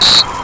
Aquí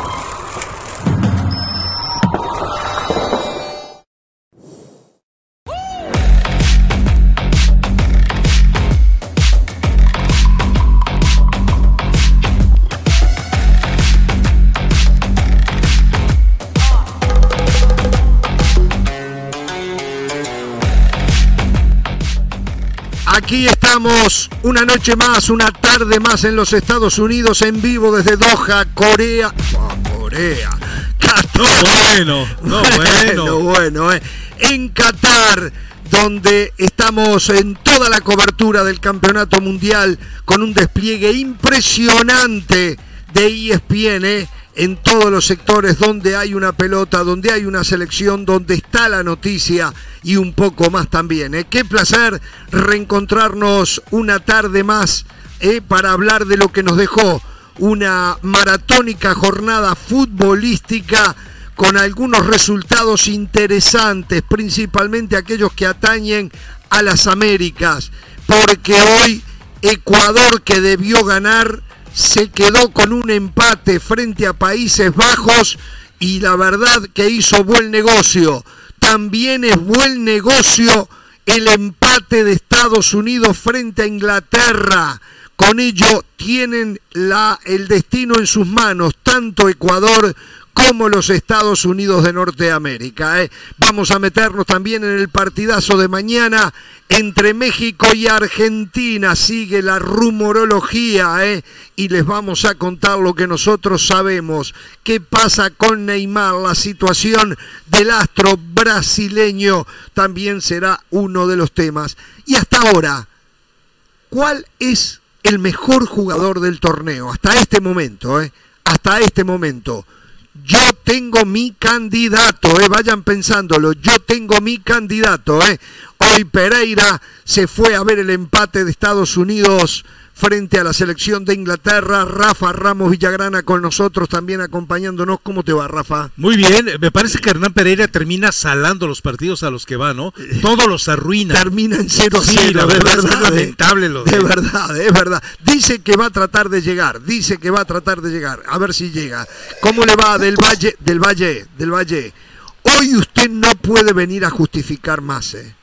estamos, una noche más, una tarde más en los Estados Unidos, en vivo desde Doha, Corea. Oh, Corea. Qatar. Bueno, no, bueno. bueno, eh. En Qatar, donde estamos en toda la cobertura del campeonato mundial con un despliegue impresionante de ESPN. eh, en todos los sectores donde hay una pelota, donde hay una selección, donde está la noticia y un poco más también. ¿eh? Qué placer reencontrarnos una tarde más ¿eh? para hablar de lo que nos dejó una maratónica jornada futbolística con algunos resultados interesantes, principalmente aquellos que atañen a las Américas, porque hoy Ecuador que debió ganar se quedó con un empate frente a Países Bajos y la verdad que hizo buen negocio. También es buen negocio el empate de Estados Unidos frente a Inglaterra. Con ello tienen la, el destino en sus manos, tanto Ecuador como los Estados Unidos de Norteamérica. ¿eh? Vamos a meternos también en el partidazo de mañana entre México y Argentina. Sigue la rumorología ¿eh? y les vamos a contar lo que nosotros sabemos. ¿Qué pasa con Neymar? La situación del astro brasileño también será uno de los temas. Y hasta ahora, ¿cuál es el mejor jugador del torneo? Hasta este momento, ¿eh? hasta este momento. Yo tengo mi candidato, eh, vayan pensándolo, yo tengo mi candidato. Eh. Hoy Pereira se fue a ver el empate de Estados Unidos frente a la selección de Inglaterra. Rafa Ramos Villagrana con nosotros también acompañándonos. ¿Cómo te va, Rafa? Muy bien, me parece que Hernán Pereira termina salando los partidos a los que va, ¿no? Todos los arruina. Termina en 0-0, Sí, la de verdad, es eh. lamentable lo De verdad, es verdad. Dice que va a tratar de llegar, dice que va a tratar de llegar. A ver si llega. ¿Cómo le va del Valle, del Valle, del Valle? Hoy usted no puede venir a justificar más, ¿eh?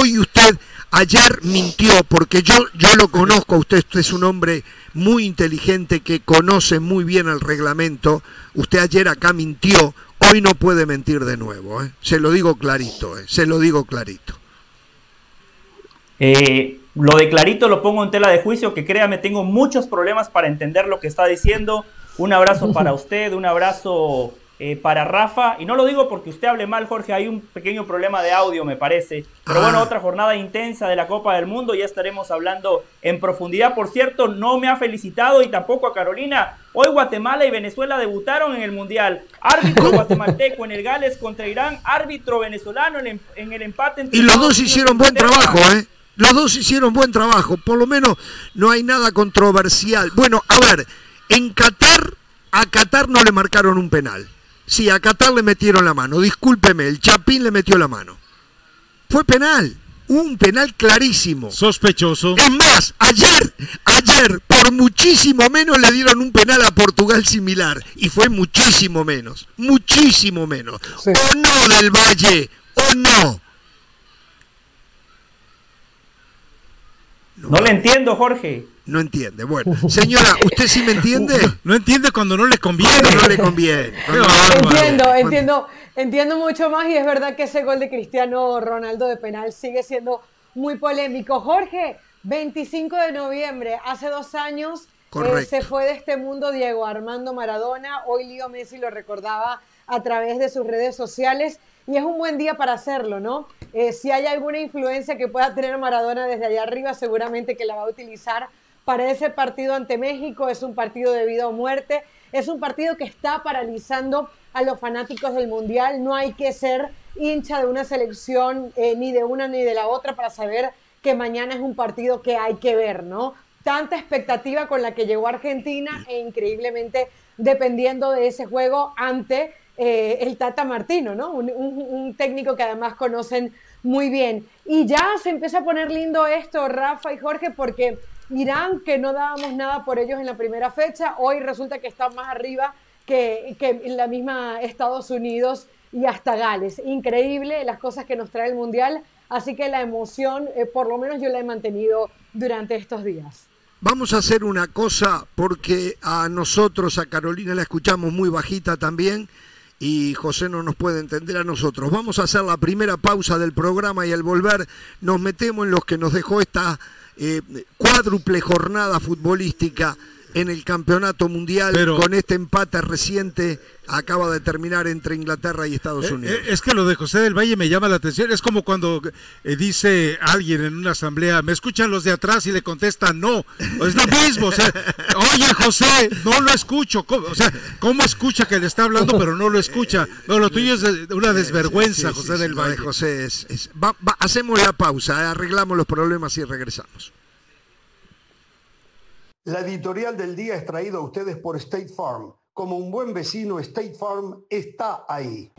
Hoy usted ayer mintió porque yo yo lo conozco a usted, usted es un hombre muy inteligente que conoce muy bien el reglamento. Usted ayer acá mintió, hoy no puede mentir de nuevo, ¿eh? Se lo digo clarito, ¿eh? Se lo digo clarito. Eh, lo de clarito lo pongo en tela de juicio, que créame, tengo muchos problemas para entender lo que está diciendo. Un abrazo para usted, un abrazo eh, para Rafa. Y no lo digo porque usted hable mal, Jorge, hay un pequeño problema de audio, me parece. Pero bueno, Ah. otra jornada intensa de la Copa del Mundo, ya estaremos hablando en profundidad. Por cierto, no me ha felicitado y tampoco a Carolina. Hoy Guatemala y Venezuela debutaron en el Mundial. Árbitro guatemalteco en el Gales contra Irán, árbitro venezolano en el, en el empate entre Y los dos hicieron buen trabajo, ¿eh? Los dos hicieron buen trabajo. Por lo menos no hay nada controversial. Bueno, a ver, en Qatar, a Qatar no le marcaron un penal. Sí, a Qatar le metieron la mano. Discúlpeme, el Chapín le metió la mano. Fue penal. Un penal clarísimo. Sospechoso. Es más, ayer, ayer, por muchísimo menos le dieron un penal a Portugal similar. Y fue muchísimo menos. Muchísimo menos. Sí. O no del Valle, o no. No le entiendo, Jorge. No entiende. Bueno, señora, ¿usted sí me entiende? No entiende cuando no le conviene. No le conviene. No. Entiendo, entiendo, entiendo mucho más y es verdad que ese gol de Cristiano Ronaldo de penal sigue siendo muy polémico. Jorge, 25 de noviembre, hace dos años eh, se fue de este mundo Diego Armando Maradona. Hoy Leo Messi lo recordaba a través de sus redes sociales y es un buen día para hacerlo, ¿no? Eh, si hay alguna influencia que pueda tener Maradona desde allá arriba, seguramente que la va a utilizar para ese partido ante México. Es un partido de vida o muerte. Es un partido que está paralizando a los fanáticos del Mundial. No hay que ser hincha de una selección eh, ni de una ni de la otra para saber que mañana es un partido que hay que ver, ¿no? Tanta expectativa con la que llegó Argentina e increíblemente dependiendo de ese juego ante eh, el Tata Martino, ¿no? Un, técnico que además conocen muy bien. Y ya se empieza a poner lindo esto, Rafa y Jorge, porque Irán, que no dábamos nada por ellos en la primera fecha, hoy resulta que está más arriba que, que la misma Estados Unidos y hasta Gales. Increíble las cosas que nos trae el Mundial, así que la emoción, eh, por lo menos yo la he mantenido durante estos días. Vamos a hacer una cosa porque a nosotros, a Carolina la escuchamos muy bajita también y José no nos puede entender a nosotros. Vamos a hacer la primera pausa del programa y al volver nos metemos en los que nos dejó esta eh, cuádruple jornada futbolística en el campeonato mundial con este empate reciente acaba de terminar entre Inglaterra y Estados eh, Unidos. Eh, es que lo de José del Valle me llama la atención. Es como cuando eh, dice alguien en una asamblea, me escuchan los de atrás y le contestan no. Es lo mismo. O sea, oye José, no lo escucho. O sea, ¿cómo escucha que le está hablando pero no lo escucha? No, lo tuyo es una desvergüenza, José del Valle. José es, hacemos la pausa, arreglamos los problemas y regresamos. La editorial del día es traída a ustedes por State Farm. Como un buen vecino, State Farm está ahí.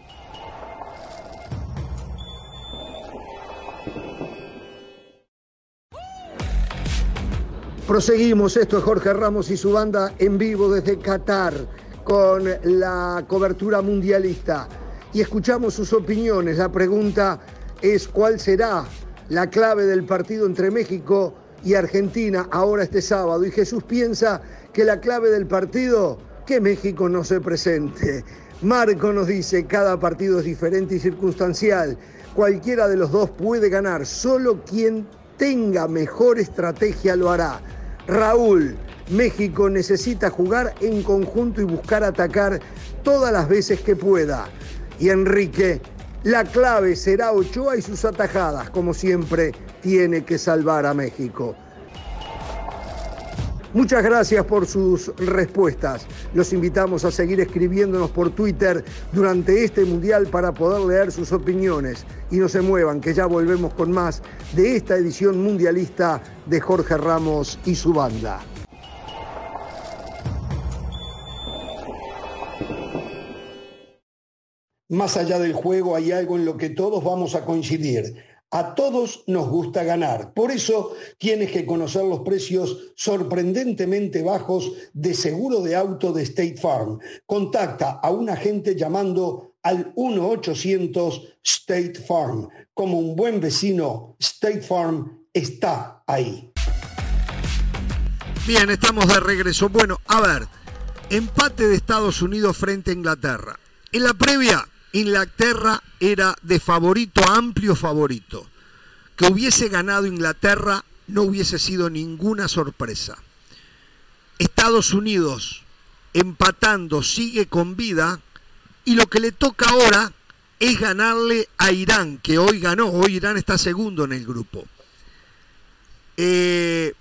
Proseguimos, esto es Jorge Ramos y su banda en vivo desde Qatar con la cobertura mundialista. Y escuchamos sus opiniones. La pregunta es cuál será la clave del partido entre México y Argentina ahora este sábado. Y Jesús piensa que la clave del partido, que México no se presente. Marco nos dice, cada partido es diferente y circunstancial. Cualquiera de los dos puede ganar, solo quien tenga mejor estrategia lo hará. Raúl, México necesita jugar en conjunto y buscar atacar todas las veces que pueda. Y Enrique, la clave será Ochoa y sus atajadas, como siempre tiene que salvar a México. Muchas gracias por sus respuestas. Los invitamos a seguir escribiéndonos por Twitter durante este Mundial para poder leer sus opiniones. Y no se muevan, que ya volvemos con más de esta edición mundialista de Jorge Ramos y su banda. Más allá del juego hay algo en lo que todos vamos a coincidir a todos nos gusta ganar. Por eso tienes que conocer los precios sorprendentemente bajos de seguro de auto de State Farm. Contacta a un agente llamando al 1-800 State Farm. Como un buen vecino, State Farm está ahí. Bien, estamos de regreso. Bueno, a ver, empate de Estados Unidos frente a Inglaterra. En la previa, Inglaterra era de favorito, amplio favorito. Que hubiese ganado Inglaterra no hubiese sido ninguna sorpresa. Estados Unidos empatando sigue con vida y lo que le toca ahora es ganarle a Irán, que hoy ganó, hoy Irán está segundo en el grupo. Eh,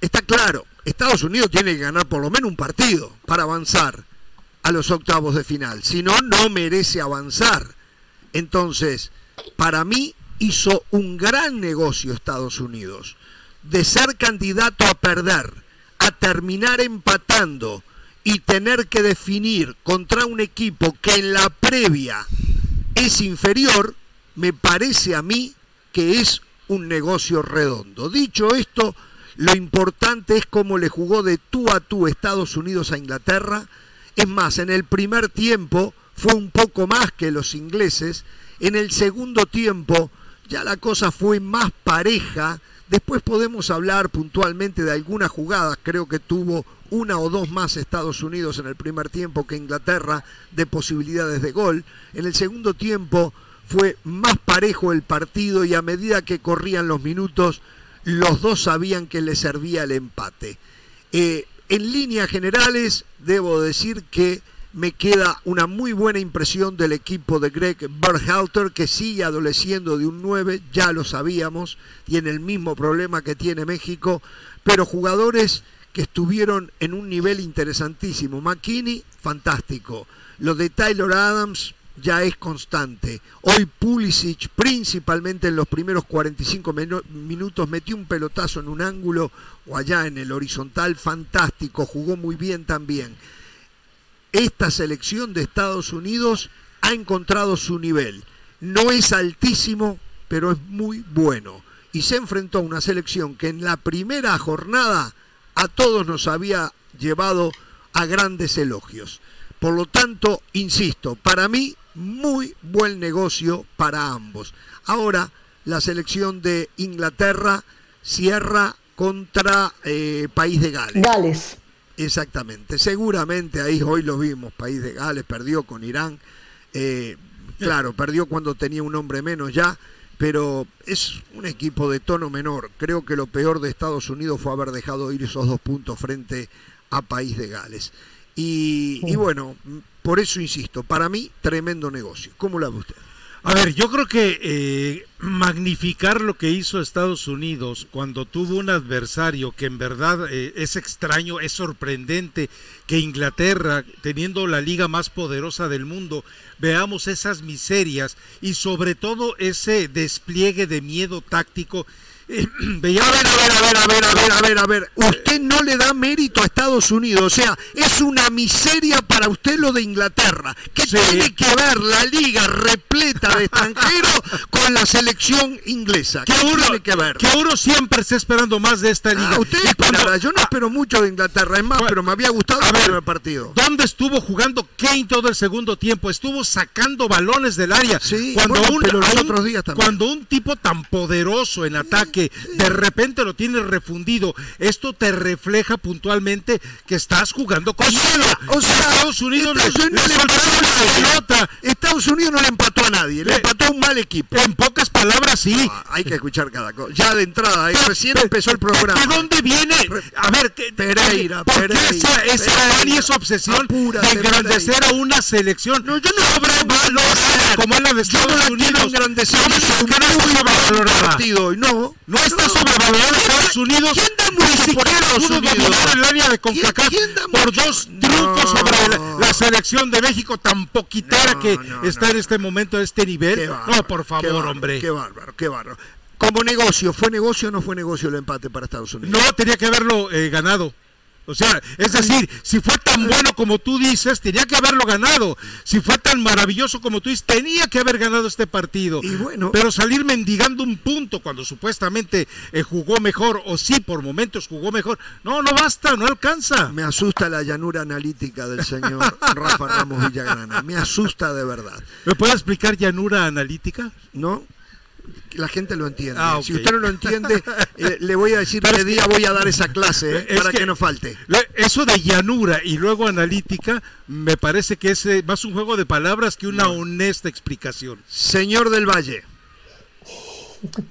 está claro, Estados Unidos tiene que ganar por lo menos un partido para avanzar a los octavos de final. Si no, no merece avanzar. Entonces, para mí hizo un gran negocio Estados Unidos. De ser candidato a perder, a terminar empatando y tener que definir contra un equipo que en la previa es inferior, me parece a mí que es un negocio redondo. Dicho esto, lo importante es cómo le jugó de tú a tú Estados Unidos a Inglaterra es más, en el primer tiempo fue un poco más que los ingleses. En el segundo tiempo ya la cosa fue más pareja. Después podemos hablar puntualmente de algunas jugadas. Creo que tuvo una o dos más Estados Unidos en el primer tiempo que Inglaterra de posibilidades de gol. En el segundo tiempo fue más parejo el partido y a medida que corrían los minutos, los dos sabían que les servía el empate. Eh, en líneas generales, debo decir que me queda una muy buena impresión del equipo de Greg Berhalter, que sigue adoleciendo de un 9, ya lo sabíamos, tiene el mismo problema que tiene México, pero jugadores que estuvieron en un nivel interesantísimo. McKinney, fantástico. Lo de Tyler Adams, ya es constante. Hoy Pulisic, principalmente en los primeros 45 minutos, metió un pelotazo en un ángulo o allá en el horizontal, fantástico, jugó muy bien también. Esta selección de Estados Unidos ha encontrado su nivel. No es altísimo, pero es muy bueno. Y se enfrentó a una selección que en la primera jornada a todos nos había llevado a grandes elogios. Por lo tanto, insisto, para mí, muy buen negocio para ambos. Ahora, la selección de Inglaterra cierra contra eh, País de Gales. Gales. Exactamente. Seguramente ahí hoy lo vimos. País de Gales perdió con Irán. Eh, claro, perdió cuando tenía un hombre menos ya, pero es un equipo de tono menor. Creo que lo peor de Estados Unidos fue haber dejado ir esos dos puntos frente a País de Gales. Y, y bueno, por eso insisto, para mí, tremendo negocio. ¿Cómo lo ve usted? A ver, yo creo que eh, magnificar lo que hizo Estados Unidos cuando tuvo un adversario que en verdad eh, es extraño, es sorprendente que Inglaterra, teniendo la liga más poderosa del mundo, veamos esas miserias y sobre todo ese despliegue de miedo táctico Veía, a ver, a ver, a ver, a ver, a ver, a ver, a ver. Usted no le da mérito a Estados Unidos, o sea, es una miseria para usted lo de Inglaterra. ¿Qué tiene que ver la liga repleta de extranjeros con la selección inglesa? ¿Qué, uno, tiene que ver? Que uno siempre está esperando más de esta liga. Ah, usted esperará, yo no espero mucho de Inglaterra, es más, pero me había gustado ver el partido. ¿Dónde estuvo jugando Kane todo el segundo tiempo? Estuvo sacando balones del área. Sí, cuando un, los otros días también. Cuando un tipo tan poderoso en ataque de repente lo tienes refundido. Esto te refleja puntualmente que estás jugando con O sea, Estados Unidos Estados no le empató a Estados Unidos no le empató a nadie, le empató a un mal equipo. En pocas palabras, sí. hay que escuchar cada cosa. Ya de entrada, recién empezó el programa. ¿De dónde viene? A ver, Pereira, Pereira. Esa, esa, esa obsesión de engrandecer a una selección. No, yo no sobre como es la de Estados Unidos. Engrandecer partido. No. No está sobrevalorado Estados Unidos. ¿Quién da por Estados Unidos? el área de CONCACAF por dos triunfos sobre la, selección de México tan poquitera que está en este momento a este nivel. no, por favor, hombre. Qué bárbaro, qué bárbaro. Como negocio, ¿fue negocio o no fue negocio el empate para Estados Unidos? No, tenía que haberlo eh, ganado. O sea, es decir, si fue tan bueno como tú dices, tenía que haberlo ganado. Si fue tan maravilloso como tú dices, tenía que haber ganado este partido. Y bueno, pero salir mendigando un punto cuando supuestamente eh, jugó mejor, o sí, por momentos jugó mejor, no, no basta, no alcanza. Me asusta la llanura analítica del señor Rafa Ramos Villagrana. Me asusta de verdad. ¿Me puede explicar llanura analítica? No la gente lo entiende. Ah, si usted no lo entiende, eh, le voy a decir qué día voy a dar esa clase eh, para que, no falte. Eso de llanura y luego analítica me parece que es eh, más un juego de palabras que una honesta explicación. Señor del Valle.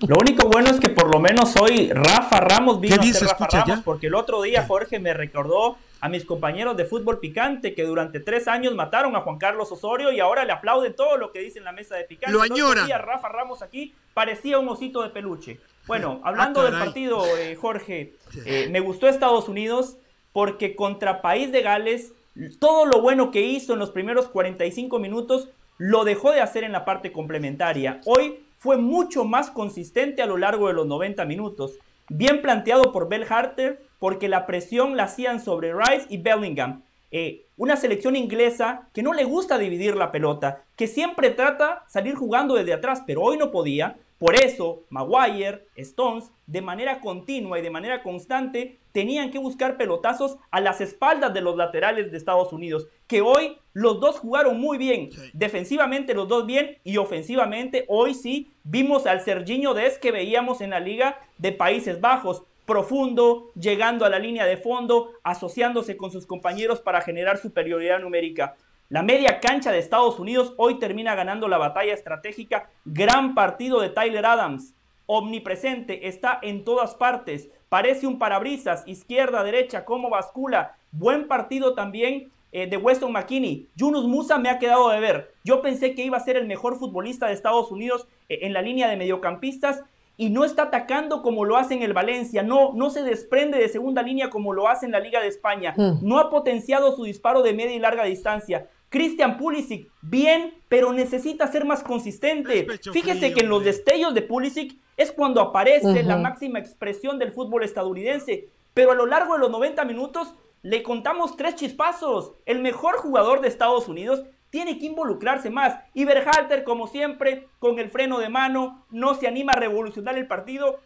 Lo único bueno es que por lo menos hoy Rafa Ramos vino a ser Rafa Ramos, porque el otro día Jorge me recordó a mis compañeros de fútbol picante que durante tres años mataron a Juan Carlos Osorio y ahora le aplauden todo lo que dice en la mesa de picante. Lo añora. El Rafa Ramos aquí parecía un osito de peluche. Bueno, ah, hablando del partido, eh, Jorge, eh, me gustó Estados Unidos porque contra País de Gales, todo lo bueno que hizo en los primeros 45 minutos lo dejó de hacer en la parte complementaria. Hoy fue mucho más consistente a lo largo de los 90 minutos. Bien planteado por Bell Harter, porque la presión la hacían sobre Rice y Bellingham. Eh, una selección inglesa que no le gusta dividir la pelota, que siempre trata salir jugando desde atrás, pero hoy no podía. Por eso, Maguire, Stones, de manera continua y de manera constante, tenían que buscar pelotazos a las espaldas de los laterales de Estados Unidos, que hoy los dos jugaron muy bien, defensivamente los dos bien y ofensivamente hoy sí vimos al Serginho Des que veíamos en la liga de Países Bajos, profundo, llegando a la línea de fondo, asociándose con sus compañeros para generar superioridad numérica. La media cancha de Estados Unidos hoy termina ganando la batalla estratégica. Gran partido de Tyler Adams. Omnipresente, está en todas partes. Parece un parabrisas, izquierda, derecha, como bascula. Buen partido también eh, de Weston McKinney. Yunus Musa me ha quedado de ver. Yo pensé que iba a ser el mejor futbolista de Estados Unidos eh, en la línea de mediocampistas y no está atacando como lo hace en el Valencia, no, no se desprende de segunda línea como lo hace en la Liga de España, mm. no ha potenciado su disparo de media y larga distancia. Christian Pulisic, bien, pero necesita ser más consistente. Fíjese que en los destellos de Pulisic es cuando aparece la máxima expresión del fútbol estadounidense, pero a lo largo de los 90 minutos le contamos tres chispazos. El mejor jugador de Estados Unidos tiene que involucrarse más. Y Berhalter, como siempre, con el freno de mano, no se anima a revolucionar el partido.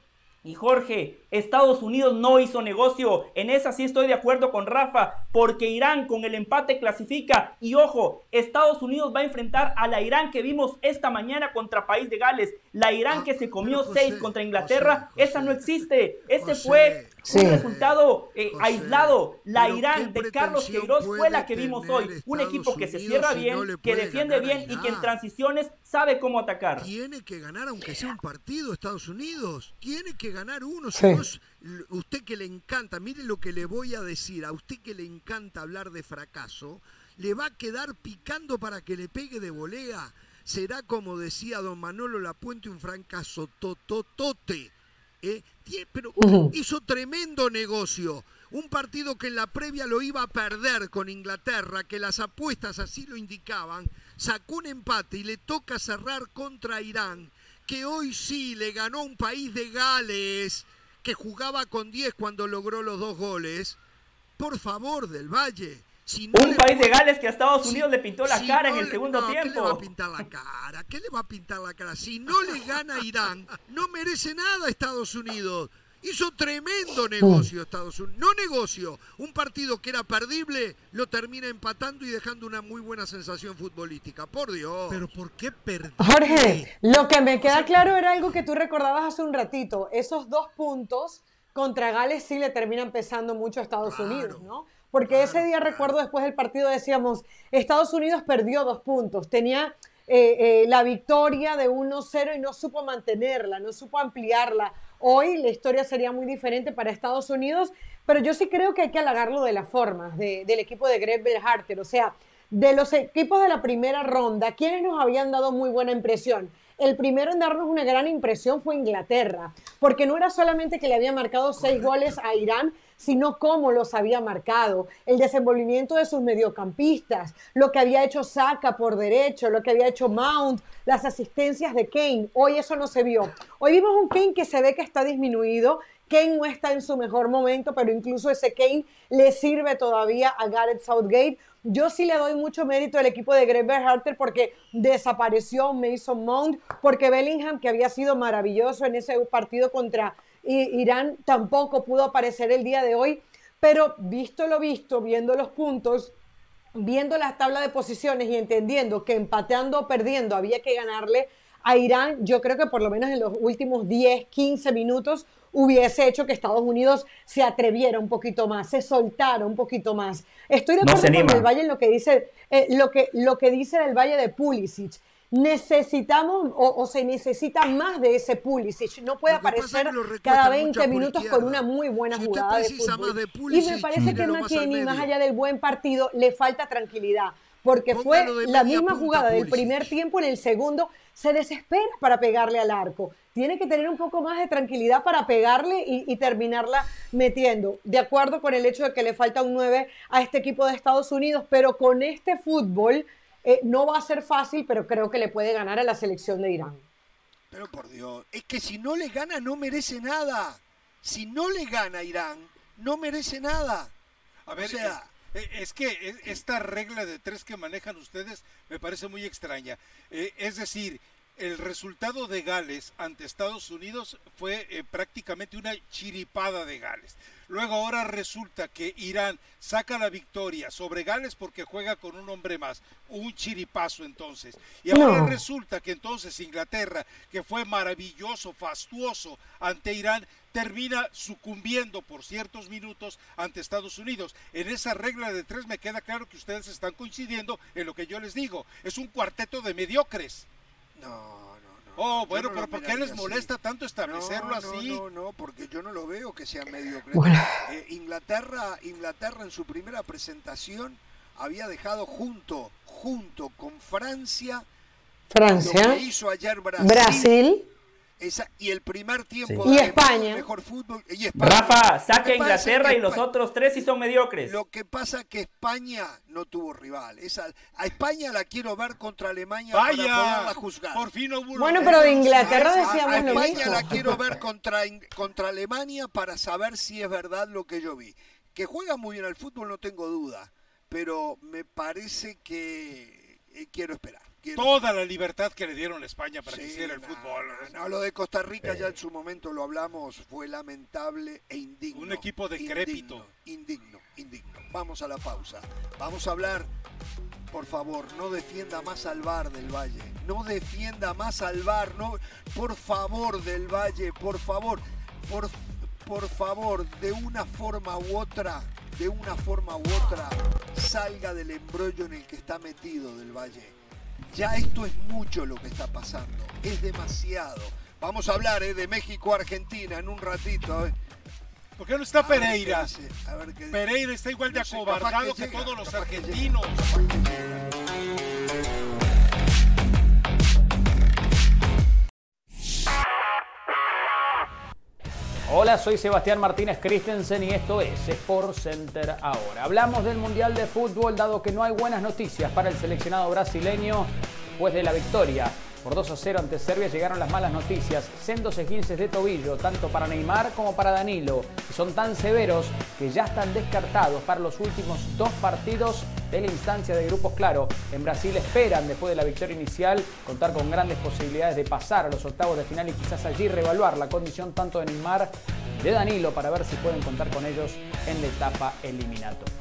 Y Jorge, Estados Unidos no hizo negocio. En esa sí estoy de acuerdo con Rafa, porque Irán con el empate clasifica. Y ojo, Estados Unidos va a enfrentar a la Irán que vimos esta mañana contra País de Gales. La Irán Ah, que se comió pero, seis José, contra Inglaterra, José, esa no José, existe. Ese José, fue un resultado eh, José, aislado. La Irán ¿qué de Carlos Queiroz fue la que vimos hoy. Un Estados equipo que se cierra si bien, no que defiende bien y que en transiciones sabe cómo atacar. Tiene que ganar aunque sea un partido Estados Unidos. Tiene que ganar uno. Si Sí. vos- usted que le encanta, mire lo que le voy a decir. A usted que le encanta hablar de fracaso, le va a quedar picando para que le pegue de volea. Será como decía don Manolo Lapuente, un fracaso tototote. ¿eh? Pero hizo tremendo negocio. Un partido que en la previa lo iba a perder con Inglaterra, que las apuestas así lo indicaban, sacó un empate y le toca cerrar contra Irán, que hoy sí le ganó un país de Gales, que jugaba con 10 cuando logró los dos goles. Por favor, del Valle. Si no Un país de Gales que a Estados si- Unidos le pintó la si cara no en el le- segundo no, ¿Qué le va tiempo. a pintar la cara? ¿Qué le va a pintar la cara? Si no le gana Irán, no merece nada Estados Unidos. Hizo tremendo negocio Estados Unidos. No negocio. Un partido que era perdible lo termina empatando y dejando una muy buena sensación futbolística. Por Dios. Pero ¿por qué perdió? Jorge, lo que me queda claro era algo que tú recordabas hace un ratito. Esos dos puntos contra Gales sí le terminan pesando mucho a Estados Claro, Unidos, ¿no? Porque claro, ese día claro. recuerdo después del partido decíamos, Estados Unidos perdió dos puntos, tenía eh, eh, la victoria de 1-0 y no supo mantenerla, no supo ampliarla. Hoy la historia sería muy diferente para Estados Unidos, pero yo sí creo que hay que halagarlo de las formas de- del equipo de Greg Berhalter. O sea, de los equipos de la primera ronda, ¿quiénes nos habían dado muy buena impresión? El primero en darnos una gran impresión fue Inglaterra, porque no era solamente que le había marcado seis goles a Irán, sino cómo los había marcado, el desenvolvimiento de sus mediocampistas, lo que había hecho Saka por derecho, lo que había hecho Mount, las asistencias de Kane. Hoy eso no se vio. Hoy vimos un Kane que se ve que está disminuido, Kane no está en su mejor momento, pero incluso ese Kane le sirve todavía a Gareth Southgate. Yo sí le doy mucho mérito al equipo de Greg Berhalter porque desapareció Mason Mount, porque Bellingham, que había sido maravilloso en ese partido contra Irán, tampoco pudo aparecer el día de hoy. Pero visto lo visto, viendo los puntos, viendo la tabla de posiciones y entendiendo que empateando o perdiendo había que ganarle a Irán, yo creo que por lo menos en los últimos 10, 15 minutos hubiese hecho que Estados Unidos se atreviera un poquito más, se soltara un poquito más. Estoy de acuerdo con el Valle en lo que dice, eh, lo, que, lo que dice del Valle de Pulisic. Necesitamos o, o se necesita más de ese Pulisic. No puede es aparecer que cada mucho 20 por minutos con una muy buena Si jugada de fútbol. de y Pulisic, me parece que tírelo más más allá del buen partido, le falta tranquilidad. Porque fue Póngalo la misma punta, jugada del Pulisic. primer tiempo, en el segundo se desespera para pegarle al arco. Tiene que tener un poco más de tranquilidad para pegarle y, y terminarla metiendo. De acuerdo con el hecho de que le falta un 9 a este equipo de Estados Unidos, pero con este fútbol eh, no va a ser fácil, pero creo que le puede ganar a la selección de Irán. Pero por Dios, es que si no le gana no merece nada. Si no le gana Irán, no merece nada. A ver, O sea, eh, es que eh, esta regla de tres que manejan ustedes me parece muy extraña. Eh, es decir, el resultado de Gales ante Estados Unidos fue eh, prácticamente una chiripada de Gales. Luego ahora resulta que Irán saca la victoria sobre Gales porque juega con un hombre más, un chiripazo entonces. Y ahora No. resulta que entonces Inglaterra, que fue maravilloso, fastuoso ante Irán, termina sucumbiendo por ciertos minutos ante Estados Unidos. En esa regla de tres me queda claro que ustedes están coincidiendo en lo que yo les digo. Es un cuarteto de mediocres. No, no, no. Oh, bueno, no pero lo ¿por qué les así. molesta tanto establecerlo no, así? No, no, no, porque yo no lo veo que sea mediocre. Bueno. Eh, Inglaterra, Inglaterra en su primera presentación había dejado junto, junto con Francia, lo Francia, que hizo ayer Brasil, Brasil, esa- y el primer tiempo Sí. Y España. mejor fútbol y España. Rafa, a es Inglaterra y los otros tres sí son mediocres. Lo que pasa que España no tuvo rival. Esa, a España la quiero ver contra Alemania Vaya, para poderla juzgar. por fin hubo Bueno, pero de Inglaterra A- decíamos a lo España mismo. la quiero ver contra, contra Alemania para saber si es verdad lo que yo vi. Que juega muy bien al fútbol, no tengo duda, pero me parece que eh, quiero esperar. Toda la libertad que le dieron a España para que hiciera el no, fútbol. no, no, lo de Costa Rica ya en su momento lo hablamos, fue lamentable e indigno. Un equipo decrépito. Indigno, indigno, indigno. Vamos a la pausa. Vamos a hablar, por favor, no defienda más al Bar del Valle. No defienda más al Bar, no, por favor del Valle, por favor, por, por favor, de una forma u otra, de una forma u otra, salga del embrollo en el que está metido del Valle. Ya esto es mucho lo que está pasando, es demasiado. Vamos a hablar eh, de México-Argentina en un ratito. eh. ¿Por qué no está A ver qué Pereira? dice, a ver qué dice. Pereira está igual de No sé, acobardado que, todos los argentinos. Hola, soy Sebastián Martínez Christensen y esto es Sport Center ahora. Hablamos del Mundial de Fútbol dado que no hay buenas noticias para el seleccionado brasileño después de la victoria. Por 2 a 0 ante Serbia llegaron las malas noticias, sendos esguinces de tobillo, tanto para Neymar como para Danilo, son tan severos que ya están descartados para los últimos dos partidos de la instancia de grupos claro. En Brasil esperan, después de la victoria inicial, contar con grandes posibilidades de pasar a los octavos de final y quizás allí reevaluar la condición tanto de Neymar de Danilo para ver si pueden contar con ellos en la etapa eliminatoria.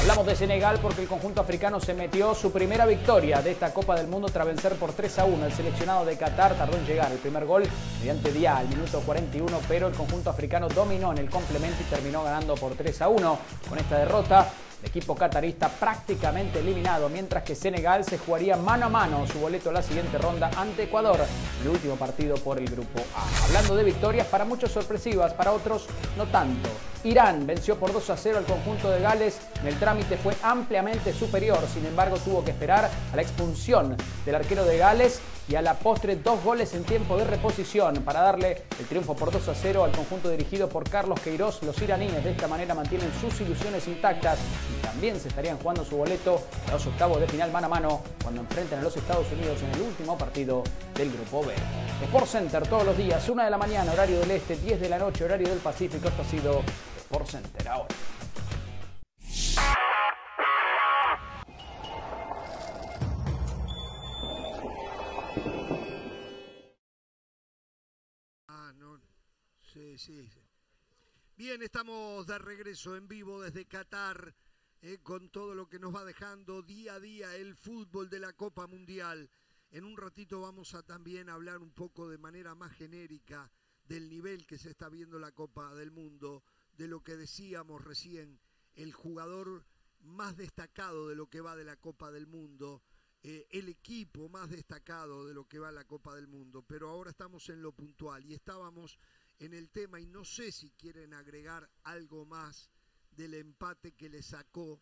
Hablamos de Senegal porque el conjunto africano se metió su primera victoria de esta Copa del Mundo tras vencer por 3 a 1. El seleccionado de Qatar tardó en llegar el primer gol mediante Dia al minuto 41, pero el conjunto africano dominó en el complemento y terminó ganando por 3 a 1. Con esta derrota, el equipo catarista prácticamente eliminado, mientras que Senegal se jugaría mano a mano su boleto a la siguiente ronda ante Ecuador, el último partido por el grupo A. Hablando de victorias, para muchos sorpresivas, para otros no tanto. Irán venció por 2 a 0 al conjunto de Gales. En el trámite fue ampliamente superior, sin embargo tuvo que esperar a la expulsión del arquero de Gales y a la postre dos goles en tiempo de reposición para darle el triunfo por 2 a 0 al conjunto dirigido por Carlos Queiroz. Los iraníes de esta manera mantienen sus ilusiones intactas y también se estarían jugando su boleto a los octavos de final mano a mano cuando enfrenten a los Estados Unidos en el último partido del grupo B. Sport Center todos los días, 1 de la mañana, horario del este, 10 de la noche, horario del Pacífico. Esto ha sido Sport Center ahora. Sí. Bien, estamos de regreso en vivo desde Qatar eh, con todo lo que nos va dejando día a día el fútbol de la Copa Mundial. En un ratito vamos a también hablar un poco de manera más genérica del nivel que se está viendo la Copa del Mundo, de lo que decíamos recién, el jugador más destacado de lo que va de la Copa del Mundo, eh, el equipo más destacado de lo que va la Copa del Mundo. Pero ahora estamos en lo puntual y estábamos en el tema y no sé si quieren agregar algo más del empate que le sacó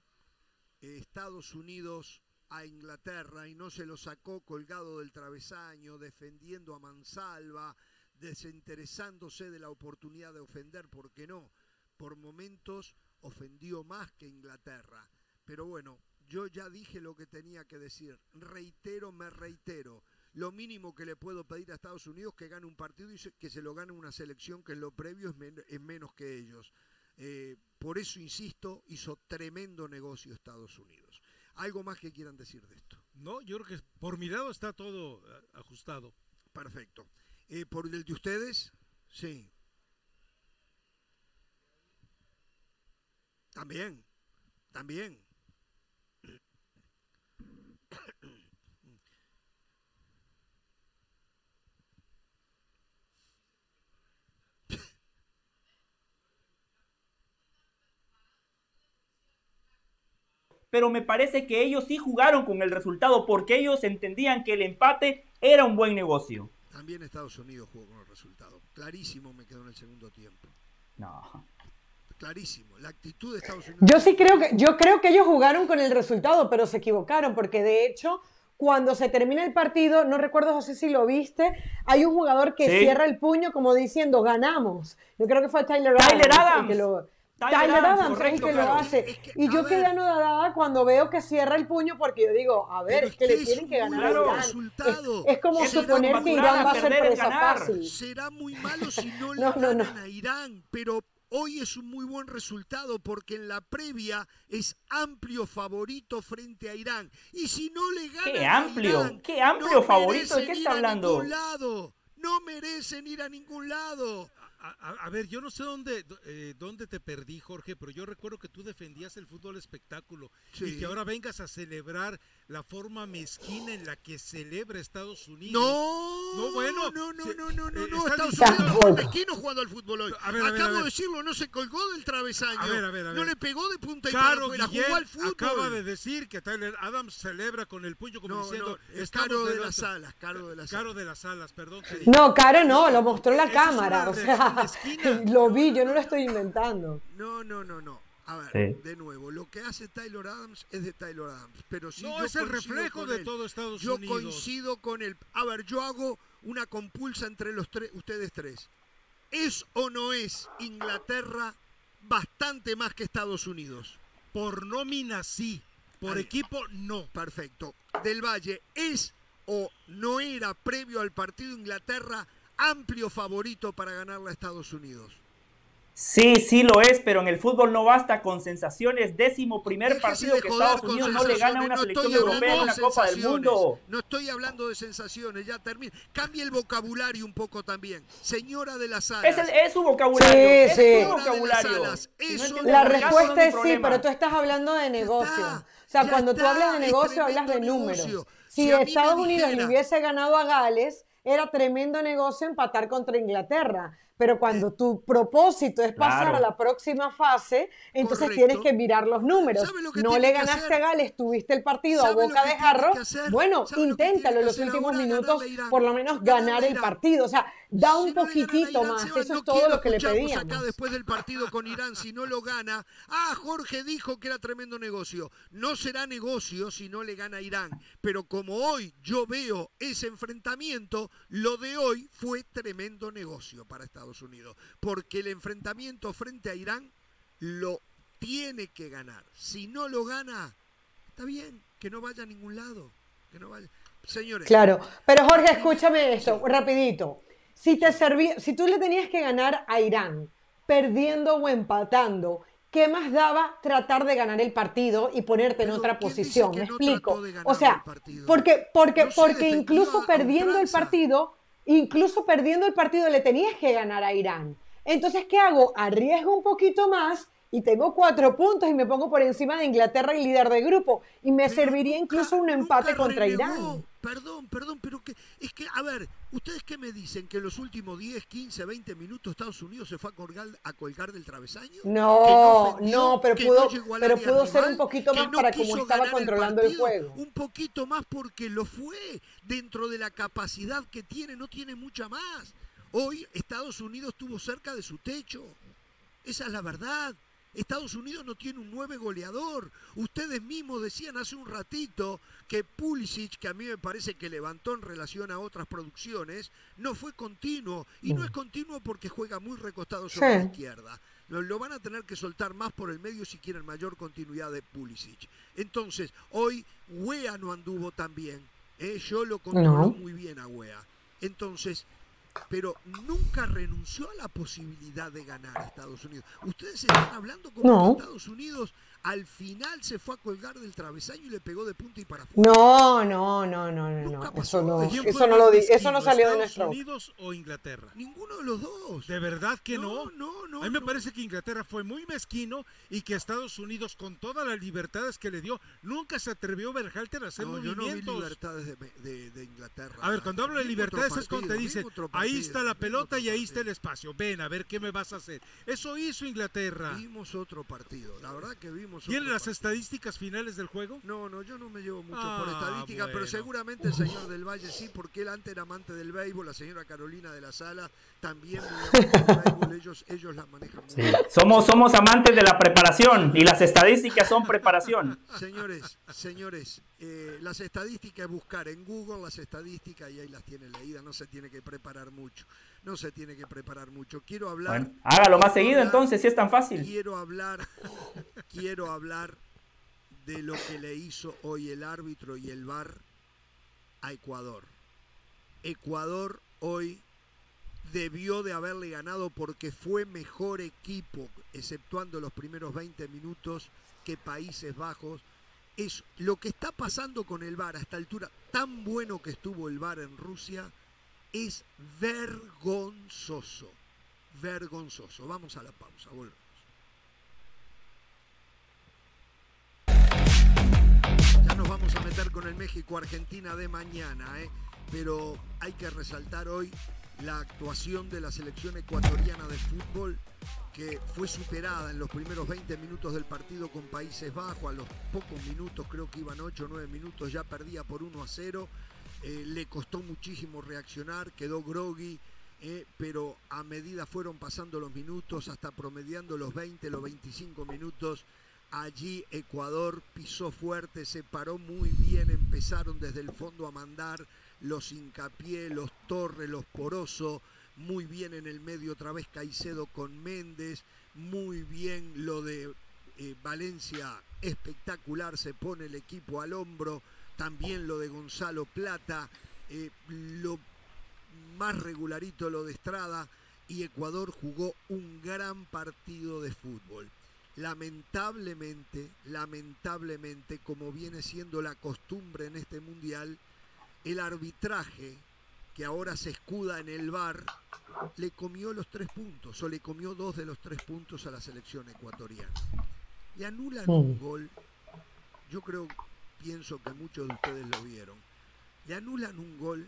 eh, Estados Unidos a Inglaterra y no se lo sacó colgado del travesaño, defendiendo a mansalva, desinteresándose de la oportunidad de ofender, porque no, por momentos ofendió más que Inglaterra. Pero bueno, yo ya dije lo que tenía que decir, reitero, me reitero. Lo mínimo que le puedo pedir a Estados Unidos es que gane un partido y que se lo gane una selección que en lo previo es, men- es menos que ellos. Eh, por eso, insisto, hizo tremendo negocio Estados Unidos. ¿Algo más que quieran decir de esto? No, yo creo que por mi lado está todo eh, ajustado. Perfecto. Eh, ¿Por el de ustedes? Sí. También, también. Pero me parece que ellos sí jugaron con el resultado porque ellos entendían que el empate era un buen negocio. También Estados Unidos jugó con el resultado. Clarísimo me quedó en el segundo tiempo. No. Clarísimo. La actitud de Estados Unidos. Yo sí creo que, yo creo que ellos jugaron con el resultado, pero se equivocaron, porque de hecho, cuando se termina el partido, no recuerdo, José, si lo viste, hay un jugador que Sí. cierra el puño como diciendo, ganamos. Yo creo que fue Tyler Adams. Tyler el Adams. que lo- Tyler Tyler Adams, el correcto, que lo claro. hace. Es que, y a yo quedé anodada cuando veo que cierra el puño porque yo digo, a ver, es que le tienen que ganar a Irán. resultado. Es, es como suponer que Irán va a ser presa ganar. fácil. Será muy malo si no le No, no, no. ganan a Irán, pero hoy es un muy buen resultado porque en la previa es amplio favorito frente a Irán. Y si no le gana ¡Qué a amplio! Irán, ¡Qué amplio no favorito! ¿De qué merecen está ir a hablando? ningún lado. No merecen ir a ningún lado. A, a- a ver, yo no sé dónde, eh, dónde te perdí, Jorge, pero yo recuerdo que tú defendías el fútbol espectáculo Sí. y que ahora vengas a celebrar la forma mezquina en la que celebra Estados Unidos. No, No, bueno, no, no, sí, no, no, no, eh, no, Estados Unidos fue mezquino jugando al fútbol hoy. A ver, a ver, a Acabo ver. de decirlo, no se colgó del travesaño. A ver, a ver, a No le pegó de punta y para Caro Guillén jugó al fútbol. acaba de decir que Tyler Adams celebra con el puño como no, diciendo no, es Caro de delante". las alas, Caro de las Caro de las alas, perdón. No, Caro no, lo mostró la es cámara. O sea, lo vi, yo no lo estoy inventando. No, no, no, no. A ver, Sí. de nuevo, lo que hace Taylor Adams es de Taylor Adams, pero si No, yo es el reflejo de él. todo Estados Yo Unidos. coincido con él. A ver, yo hago una compulsa entre los tres, ustedes tres. ¿Es o no es Inglaterra bastante más que Estados Unidos? Por nómina sí, por Ahí. equipo no. Perfecto. Del Valle, ¿es o no era previo al partido Inglaterra amplio favorito para ganarle a Estados Unidos? Sí, sí lo es, pero en el fútbol no basta con sensaciones. Décimo primer Déjese partido que Estados Unidos no le gana a una no selección europea en de una Copa del Mundo. No estoy hablando de sensaciones, ya termina. Cambie el vocabulario un poco también. Señora de las alas. Es, el- es su vocabulario. Sí, es sí. su vocabulario. Alas, Si no eso entiendes La respuesta es sí, pero tú estás hablando de negocio. está, o sea, cuando tú hablas de negocio, hablas de números. negocio. Si, Si Estados Unidos le hubiese ganado a Gales, era tremendo negocio empatar contra Inglaterra. Pero cuando tu propósito es pasar Claro. a la próxima fase, entonces Correcto. tienes que mirar los números. ¿Sabe lo que No le ganaste a Gales, tuviste el partido a ¿Sabe lo boca de jarro. Bueno, ¿Sabe lo que tiene inténtalo en los últimos minutos, por lo menos ganar el partido. O sea, da un Si no poquitito Irán, más. Seba, Eso no es todo lo que le pedíamos. acá después del partido con Irán, si no lo gana. Ah, Jorge dijo que era tremendo negocio. No será negocio si no le gana a Irán. Pero como hoy yo veo ese enfrentamiento, lo de hoy fue tremendo negocio para Estados Unidos. Porque el enfrentamiento frente a Irán lo tiene que ganar. Si no lo gana, está bien, que no vaya a ningún lado. Que no vaya. Señores, Claro, pero Jorge, escúchame esto, rapidito. Si te serví, si tú le tenías que ganar a Irán, perdiendo o empatando, ¿qué más daba tratar de ganar el partido y ponerte en otra ¿quién dice posición? ¿Me no explico? O sea, porque porque No porque incluso perdiendo el partido, incluso perdiendo el partido le tenías que ganar a Irán. Entonces, ¿qué hago? Arriesgo un poquito más y tengo cuatro puntos y me pongo por encima de Inglaterra y líder de grupo y me Pero serviría nunca- incluso un empate contra renegó. Irán. Perdón, perdón, pero que es que, a ver, ¿ustedes qué me dicen? ¿Que en los últimos 10, 15, 20 minutos Estados Unidos se fue a colgar, a colgar del travesaño? No, no, pero ¿Que pudo- al pero pudo ser un poquito ¿Que más no para como estaba controlando el partido? juego. Un poquito más porque lo fue dentro de la capacidad que tiene, no tiene mucha más. Hoy Estados Unidos estuvo cerca de su techo. Esa es la verdad. Estados Unidos no tiene un 9 goleador. Ustedes mismos decían hace un ratito que Pulisic, que a mí me parece que levantó en relación a otras producciones, no fue continuo. Y no es continuo porque juega muy recostado sobre Mm. Sí. la izquierda. Lo, lo van a tener que soltar más por el medio si quieren mayor continuidad de Pulisic. Entonces, hoy Wea no anduvo tan bien. ¿eh? Yo lo controló No. muy bien a Wea. Entonces, pero nunca renunció a la posibilidad de ganar a Estados Unidos. Ustedes están hablando como No. que Estados Unidos al final se fue a colgar del travesaño y le pegó de punta y para afuera. No, no, no, no, no. Eso no, ¿Quién eso no lo di, eso no salió de boca. Unidos o Inglaterra? Ninguno de los dos. ¿De verdad que no? No, no, no, A mí me no. parece que Inglaterra fue muy mezquino y que Estados Unidos, con todas las libertades que le dio, nunca se atrevió Berhalter a hacer No, yo no vi movimientos. libertades de, de- de Inglaterra. A ver, cuando hablo de libertades es cuando te partido, dice, vi otro ahí partido, está la pelota y ahí está el partido. espacio. Ven, a ver qué me vas a hacer. Eso hizo Inglaterra. Vimos otro partido. La verdad que vimos ¿Tiene otro las estadísticas finales del juego? No, no, yo no me llevo mucho Ah, por estadística, pero seguramente el señor del Valle sí, porque él antes era amante del béisbol, la señora Carolina de la Sala también béisbol, ellos, ellos la manejan muy bien. Somos, somos amantes de la preparación y las estadísticas son preparación. Señores, señores, eh, las estadísticas es buscar en Google las estadísticas y ahí las tiene leídas, no se tiene que preparar mucho, no se tiene que preparar mucho. Quiero hablar... Bueno, hágalo más seguido hablar- entonces, si es tan fácil. Quiero hablar, quiero hablar de lo que le hizo hoy el árbitro y el VAR a Ecuador. Ecuador hoy debió de haberle ganado porque fue mejor equipo, exceptuando los primeros 20 minutos, que Países Bajos. Es lo que está pasando con el VAR a esta altura, tan bueno que estuvo el VAR en Rusia, es vergonzoso. Vergonzoso. Vamos a la pausa, volvemos. Ya nos vamos a meter con el México-Argentina de mañana, ¿eh? pero hay que resaltar hoy la actuación de la selección ecuatoriana de fútbol que fue superada en los primeros 20 minutos del partido con Países Bajos, a los pocos minutos, creo que iban 8 o 9 minutos, ya perdía por 1 a 0, eh, le costó muchísimo reaccionar, quedó groggy, eh, pero a medida fueron pasando los minutos, hasta promediando los 20, los 25 minutos, allí Ecuador pisó fuerte, se paró muy bien, empezaron desde el fondo a mandar, los hincapié, los Torres, los Poroso, muy bien en el medio otra vez Caicedo con Méndez, muy bien lo de eh, Valencia, espectacular, se pone el equipo al hombro, también lo de Gonzalo Plata, eh, lo más regularito lo de Estrada y Ecuador jugó un gran partido de fútbol. Lamentablemente, lamentablemente, como viene siendo la costumbre en este mundial, el arbitraje, que ahora se escuda en el VAR, le comió los tres puntos, o le comió dos de los tres puntos a la selección ecuatoriana. Le anulan un gol, yo creo, pienso que muchos de ustedes lo vieron, le anulan un gol,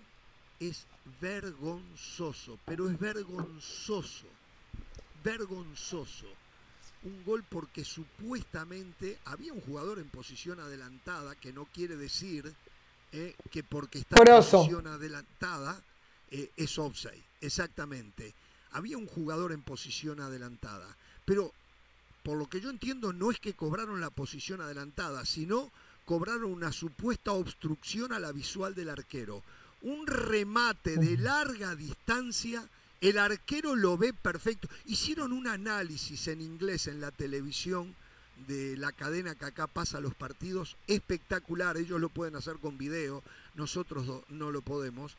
es vergonzoso, pero es vergonzoso, vergonzoso. Un gol porque supuestamente había un jugador en posición adelantada, que no quiere decir eh, que porque está en posición adelantada eh, es offside. Exactamente. Había un jugador en posición adelantada. Pero por lo que yo entiendo no es que cobraron la posición adelantada, sino cobraron una supuesta obstrucción a la visual del arquero. Un remate de larga distancia, el arquero lo ve perfecto. Hicieron un análisis en inglés en la televisión de la cadena que acá pasa los partidos, espectacular, ellos lo pueden hacer con video, nosotros no lo podemos,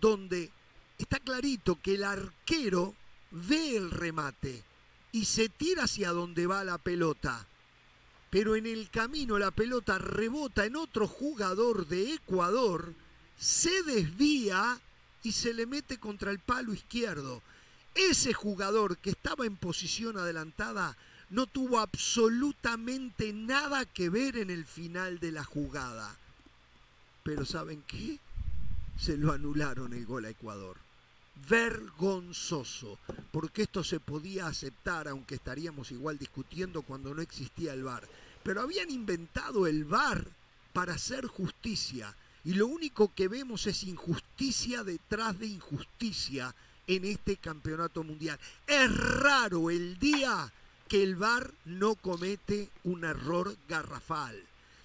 donde está clarito que el arquero ve el remate y se tira hacia donde va la pelota. Pero en el camino la pelota rebota en otro jugador de Ecuador, se desvía y se le mete contra el palo izquierdo. Ese jugador que estaba en posición adelantada no tuvo absolutamente nada que ver en el final de la jugada. Pero ¿saben qué? Se lo anularon el gol a Ecuador. Vergonzoso, porque esto se podía aceptar, aunque estaríamos igual discutiendo cuando no existía el VAR. Pero habían inventado el VAR para hacer justicia. Y lo único que vemos es injusticia detrás de injusticia en este campeonato mundial. Es raro el día que el VAR no comete un error garrafal.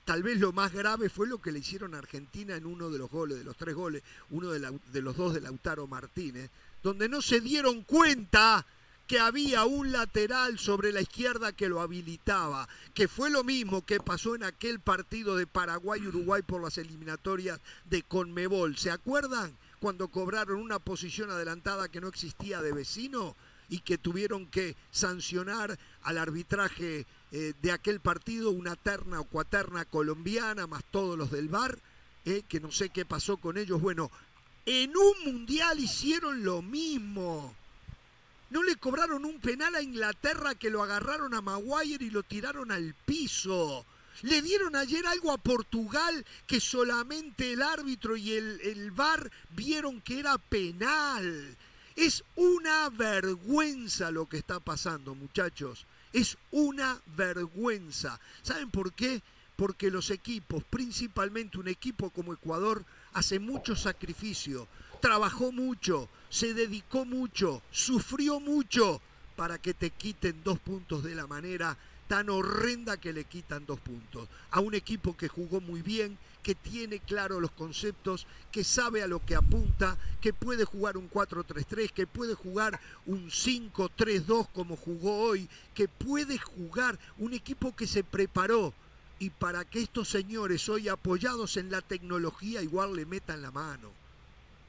Tal vez lo más grave fue lo que le hicieron a Argentina en uno de los goles, de los tres goles, uno de, los dos de Lautaro Martínez, donde no se dieron cuenta que había un lateral sobre la izquierda que lo habilitaba, que fue lo mismo que pasó en aquel partido de Paraguay-Uruguay por las eliminatorias de Conmebol. ¿Se acuerdan? Cuando cobraron una posición adelantada que no existía de vecino y que tuvieron que sancionar al arbitraje eh, de aquel partido una terna o cuaterna colombiana, más todos los del VAR, eh, que no sé qué pasó con ellos. Bueno, en un mundial hicieron lo mismo. No le cobraron un penal a Inglaterra que lo agarraron a Maguire y lo tiraron al piso. Le dieron ayer algo a Portugal que solamente el árbitro y el, el VAR vieron que era penal. Es una vergüenza lo que está pasando, muchachos. Es una vergüenza. ¿Saben por qué? Porque los equipos, principalmente un equipo como Ecuador, hace mucho sacrificio, trabajó mucho, se dedicó mucho, sufrió mucho para que te quiten dos puntos de la manera tan horrenda que le quitan dos puntos. A un equipo que jugó muy bien, que tiene claro los conceptos, que sabe a lo que apunta, que puede jugar un 4-3-3, que puede jugar un 5-3-2 como jugó hoy, que puede jugar un equipo que se preparó. Y para que estos señores hoy apoyados en la tecnología igual le metan la mano.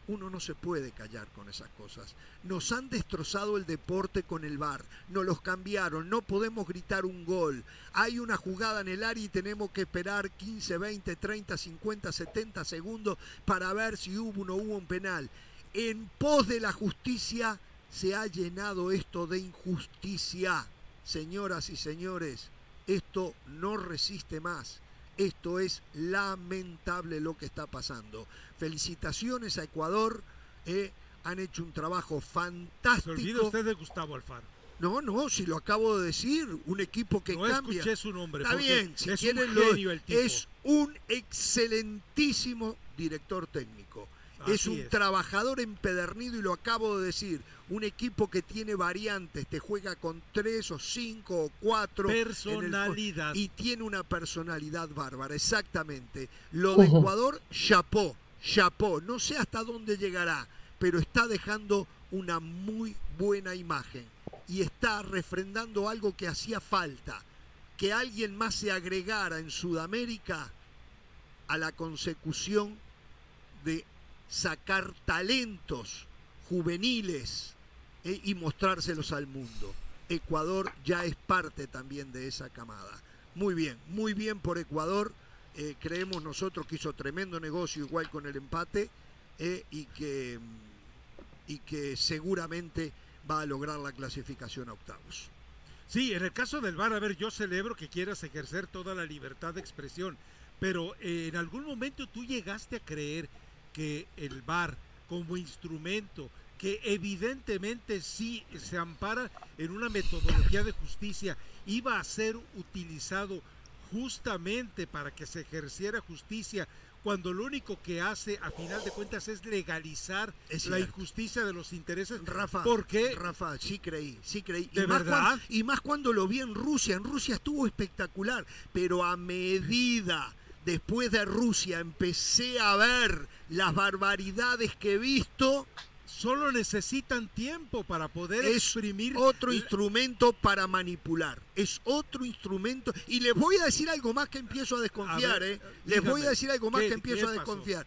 Uno no se puede callar con esas cosas. Nos han destrozado el deporte con el VAR. Nos los cambiaron. No podemos gritar un gol. Hay una jugada en el área y tenemos que esperar 15, 20, 30, 50, 70 segundos para ver si hubo o no hubo un penal. En pos de la justicia se ha llenado esto de injusticia. Señoras y señores, esto no resiste más. Esto es lamentable lo que está pasando. Felicitaciones a Ecuador. eh, han hecho un trabajo Se olvida fantástico. usted de Gustavo Alfaro. No, no, si lo acabo de decir, un equipo que no cambia. escuché su nombre. Está bien, si es quieren un lo- genio el tipo. es un excelentísimo director técnico. es un es. trabajador empedernido y lo acabo de decir. Un equipo que tiene variantes, te juega con tres o cinco o cuatro. el Personalidad. y tiene una personalidad bárbara, exactamente. Lo de Ecuador, chapó, chapó. No sé hasta dónde llegará, pero está dejando una muy buena imagen y está refrendando algo que hacía falta, que alguien más se agregara en Sudamérica a la consecución de sacar talentos juveniles eh, y mostrárselos al mundo. Ecuador ya es parte también de esa camada. Muy bien, muy bien por Ecuador. Eh, creemos nosotros que hizo tremendo negocio igual con el empate eh, y, que, y que seguramente va a lograr la clasificación a octavos. Sí, en el caso del VAR, a ver, yo celebro que quieras ejercer toda la libertad de expresión, pero eh, en algún momento tú llegaste a creer que el VAR como instrumento que evidentemente sí se ampara en una metodología de justicia, iba a ser utilizado justamente para que se ejerciera justicia, cuando lo único que hace a final de cuentas es legalizar Es la injusticia de los intereses. Rafa, ¿Por qué? Rafa, sí creí, sí creí. ¿De y, más verdad? y más cuando lo vi en Rusia. En Rusia estuvo espectacular, pero a medida después de Rusia empecé a ver las barbaridades que he visto. Solo necesitan tiempo para poder Es exprimir otro la- instrumento para manipular. Es otro instrumento. Y les voy a decir algo más que empiezo a desconfiar, A ver, ¿eh? Les voy a decir algo más ¿qué- que empiezo a desconfiar.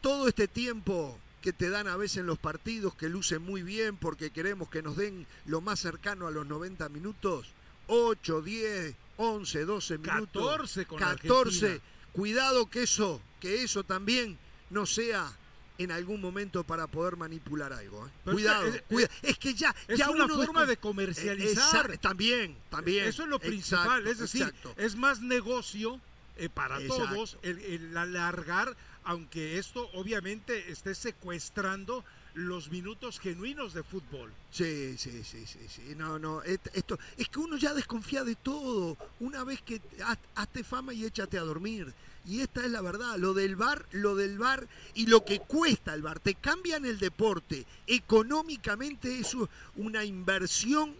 Todo este tiempo que te dan a veces en los partidos, que lucen muy bien porque queremos que nos den lo más cercano a los 90 minutos, 8, 10, 11, 12 minutos. 14 con 14. Argentina. Cuidado que eso, que eso también no sea en algún momento para poder manipular algo. ¿eh? Cuidado, es que, eh, cuida- es que ya, es ya una uno forma de comercializar. Esa- también, también. Eso es lo principal, Exacto, es decir, exacto. es más negocio eh, para Exacto. todos el, el alargar, aunque esto obviamente esté secuestrando los minutos genuinos de fútbol. Sí, sí, sí, sí, sí. No, no, esto es que uno ya desconfía de todo. Una vez que haz- hazte fama y échate a dormir. Y esta es la verdad, lo del bar, lo del bar y lo que cuesta el bar, te cambian el deporte. Económicamente es una inversión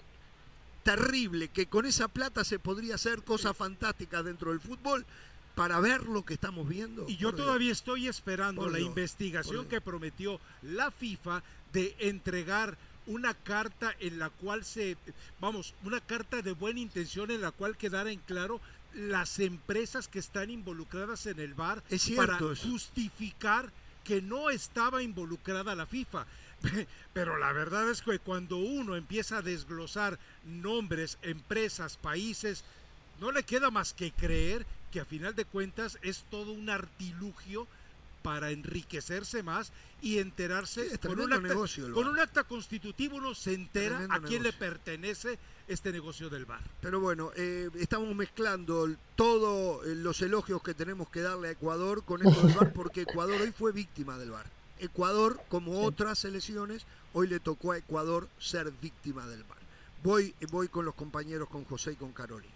terrible que con esa plata se podría hacer cosas fantásticas dentro del fútbol para ver lo que estamos viendo. Y yo Por Dios. todavía estoy esperando Por la Dios, investigación por Dios. que prometió la FIFA de entregar una carta en la cual se, vamos, una carta de buena intención en la cual quedara en claro las empresas que están involucradas en el cierto para justificar que no estaba involucrada la FIFA. Pero la verdad es que cuando uno empieza a desglosar nombres, empresas, países, no le queda más que creer que a final de cuentas es todo un artilugio para enriquecerse más y enterarse Sí, con, un acta, negocio con VAR. un acta constitutivo uno se entera a quién le pertenece este negocio del bar. Pero bueno, eh, estamos mezclando todos los elogios que tenemos que darle a Ecuador con esto del VAR, porque Ecuador hoy fue víctima del VAR. Ecuador, como otras selecciones, hoy le tocó a Ecuador ser víctima del VAR. Voy, voy con los compañeros, con José y con Carolina.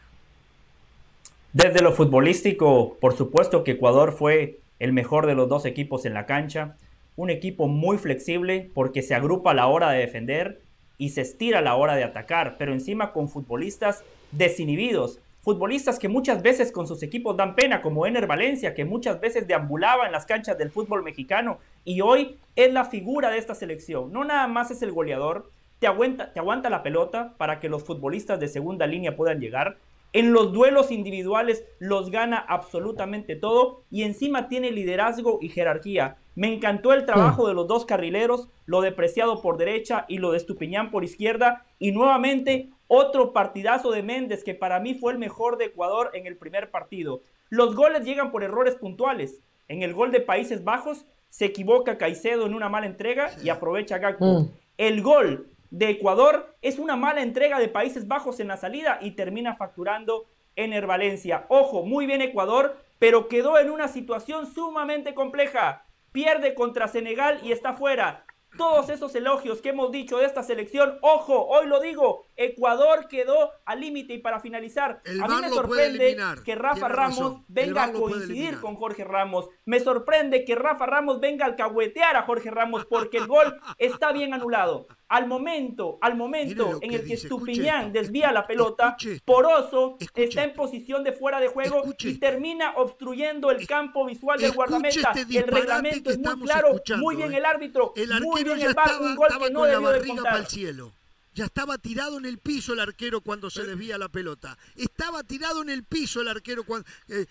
Desde lo futbolístico, por supuesto que Ecuador fue el mejor de los dos equipos en la cancha. Un equipo muy flexible porque se agrupa a la hora de defender y se estira a la hora de atacar, pero encima con futbolistas desinhibidos. Futbolistas que muchas veces con sus equipos dan pena, como Ener Valencia, que muchas veces deambulaba en las canchas del fútbol mexicano y hoy es la figura de esta selección. No nada más es el goleador, te aguanta, te aguanta la pelota para que los futbolistas de segunda línea puedan llegar, en los duelos individuales los gana absolutamente todo y encima tiene liderazgo y jerarquía. Me encantó el trabajo de los dos carrileros, lo de Preciado por derecha y lo de Estupiñán por izquierda. Y nuevamente otro partidazo de Méndez que para mí fue el mejor de Ecuador en el primer partido. Los goles llegan por errores puntuales. En el gol de Países Bajos se equivoca Caicedo en una mala entrega y aprovecha Gakpo. Mm. El gol de Ecuador es una mala entrega de Países Bajos en la salida y termina facturando Ener Valencia. Ojo, muy bien Ecuador, pero quedó en una situación sumamente compleja. Pierde contra Senegal y está fuera. Todos esos elogios que hemos dicho de esta selección, ojo, hoy lo digo, Ecuador quedó al límite y para finalizar, a mí me sorprende que Rafa Ramos venga a coincidir con Jorge Ramos. Me sorprende que Rafa Ramos venga a alcahuetear a Jorge Ramos porque el gol está bien anulado. Al momento, al momento en el que Estupiñán desvía la pelota, Poroso está en posición de fuera de juego y termina obstruyendo el campo visual del guardameta. Este el reglamento es muy claro, muy bien ¿eh? el árbitro, muy bien el bar, un gol que no debió de contar. cielo. Ya estaba tirado en el piso el arquero cuando se desvía la pelota. Estaba tirado en el piso el arquero cuando... Eh,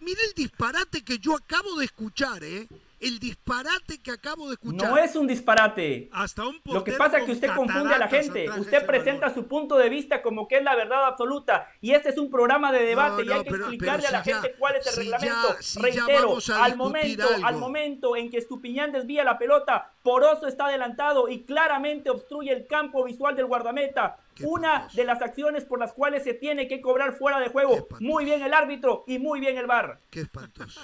mire el disparate que yo acabo de escuchar, ¿eh? El disparate que acabo de escuchar. No es un disparate. Hasta un Lo que pasa es que usted confunde a la gente. Usted presenta su punto de vista como que es la verdad absoluta. Y este es un programa de debate y hay que explicarle a la gente cuál es el reglamento. Reitero, al momento, al momento en que Estupiñán desvía la pelota, Poroso está adelantado y claramente obstruye el campo visual del guardameta. Una de las acciones por las cuales se tiene que cobrar fuera de juego. Muy bien el árbitro y muy bien el VAR. Qué espantoso.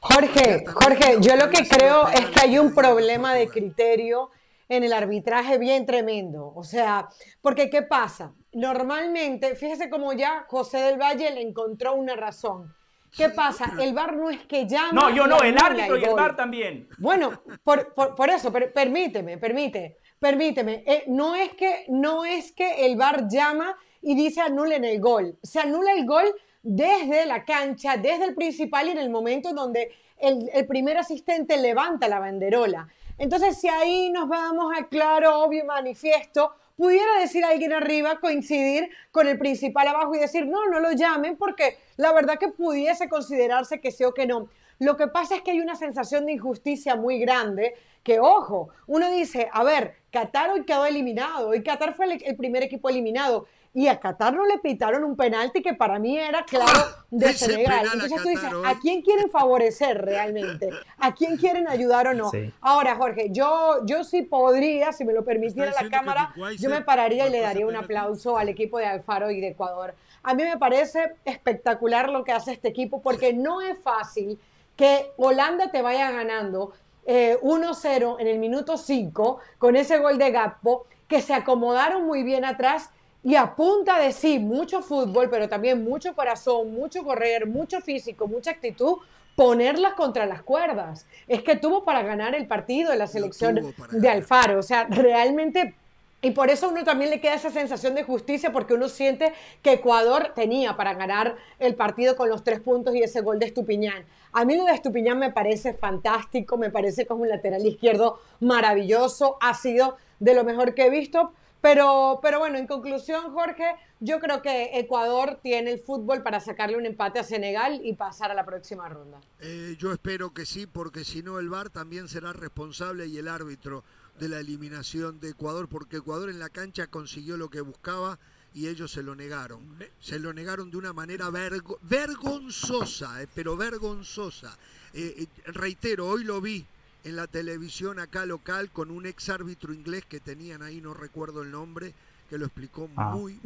Jorge, Jorge, yo lo que creo es que hay un problema de criterio en el arbitraje bien tremendo. O sea, porque ¿qué pasa? Normalmente, fíjese cómo ya José del Valle le encontró una razón. ¿Qué pasa? El VAR no es que llama. No, yo no, el árbitro y el VAR también. Bueno, por, por, eso, permíteme, permíteme permíteme, eh, no, es que, no es que el VAR llama y dice anulen el gol. Se anula el gol desde la cancha, desde el principal y en el momento donde el, el primer asistente levanta la banderola. Entonces, si ahí nos vamos a claro, obvio manifiesto, pudiera decir alguien arriba, coincidir con el principal abajo y decir, no, no lo llamen, porque la verdad que pudiese considerarse que sí o que no. Lo que pasa es que hay una sensación de injusticia muy grande que, ojo, uno dice, a ver, Qatar hoy quedó eliminado, hoy Qatar fue el, primer equipo eliminado y a Qatar no le pitaron un penalti que para mí era claro ¡Ah! de Senegal. Entonces tú dices, ¿a quién quieren favorecer realmente? ¿A quién quieren ayudar o no? Ahora, Jorge, yo, yo sí podría, si me lo permitiera la cámara, yo me pararía y le daría un aplauso al equipo de Alfaro y de Ecuador. A mí me parece espectacular lo que hace este equipo porque no es fácil que Holanda te vaya ganando 1-0 eh, en el minuto 5 con ese gol de Gappo, que se acomodaron muy bien atrás y a punta de sí, mucho fútbol, pero también mucho corazón, mucho correr, mucho físico, mucha actitud, ponerlas contra las cuerdas. Es que tuvo para ganar el partido de la selección de Alfaro. O sea, realmente y por eso uno también le queda esa sensación de justicia porque uno siente que Ecuador tenía para ganar el partido con los tres puntos y ese gol de Estupiñán. A mí lo de Estupiñán me parece fantástico, me parece como un lateral izquierdo maravilloso, ha sido de lo mejor que he visto. Pero, pero bueno, en conclusión, Jorge, yo creo que Ecuador tiene el fútbol para sacarle un empate a Senegal y pasar a la próxima ronda. Eh, yo espero que sí, porque si no el VAR también será responsable y el árbitro de la eliminación de Ecuador, porque Ecuador en la cancha consiguió lo que buscaba y ellos se lo negaron. Se lo negaron de una manera vergonzosa, eh, pero vergonzosa. Eh, eh, reitero, hoy lo vi en la televisión acá local con un ex árbitro inglés que tenían ahí, no recuerdo el nombre, que lo explicó ah. muy,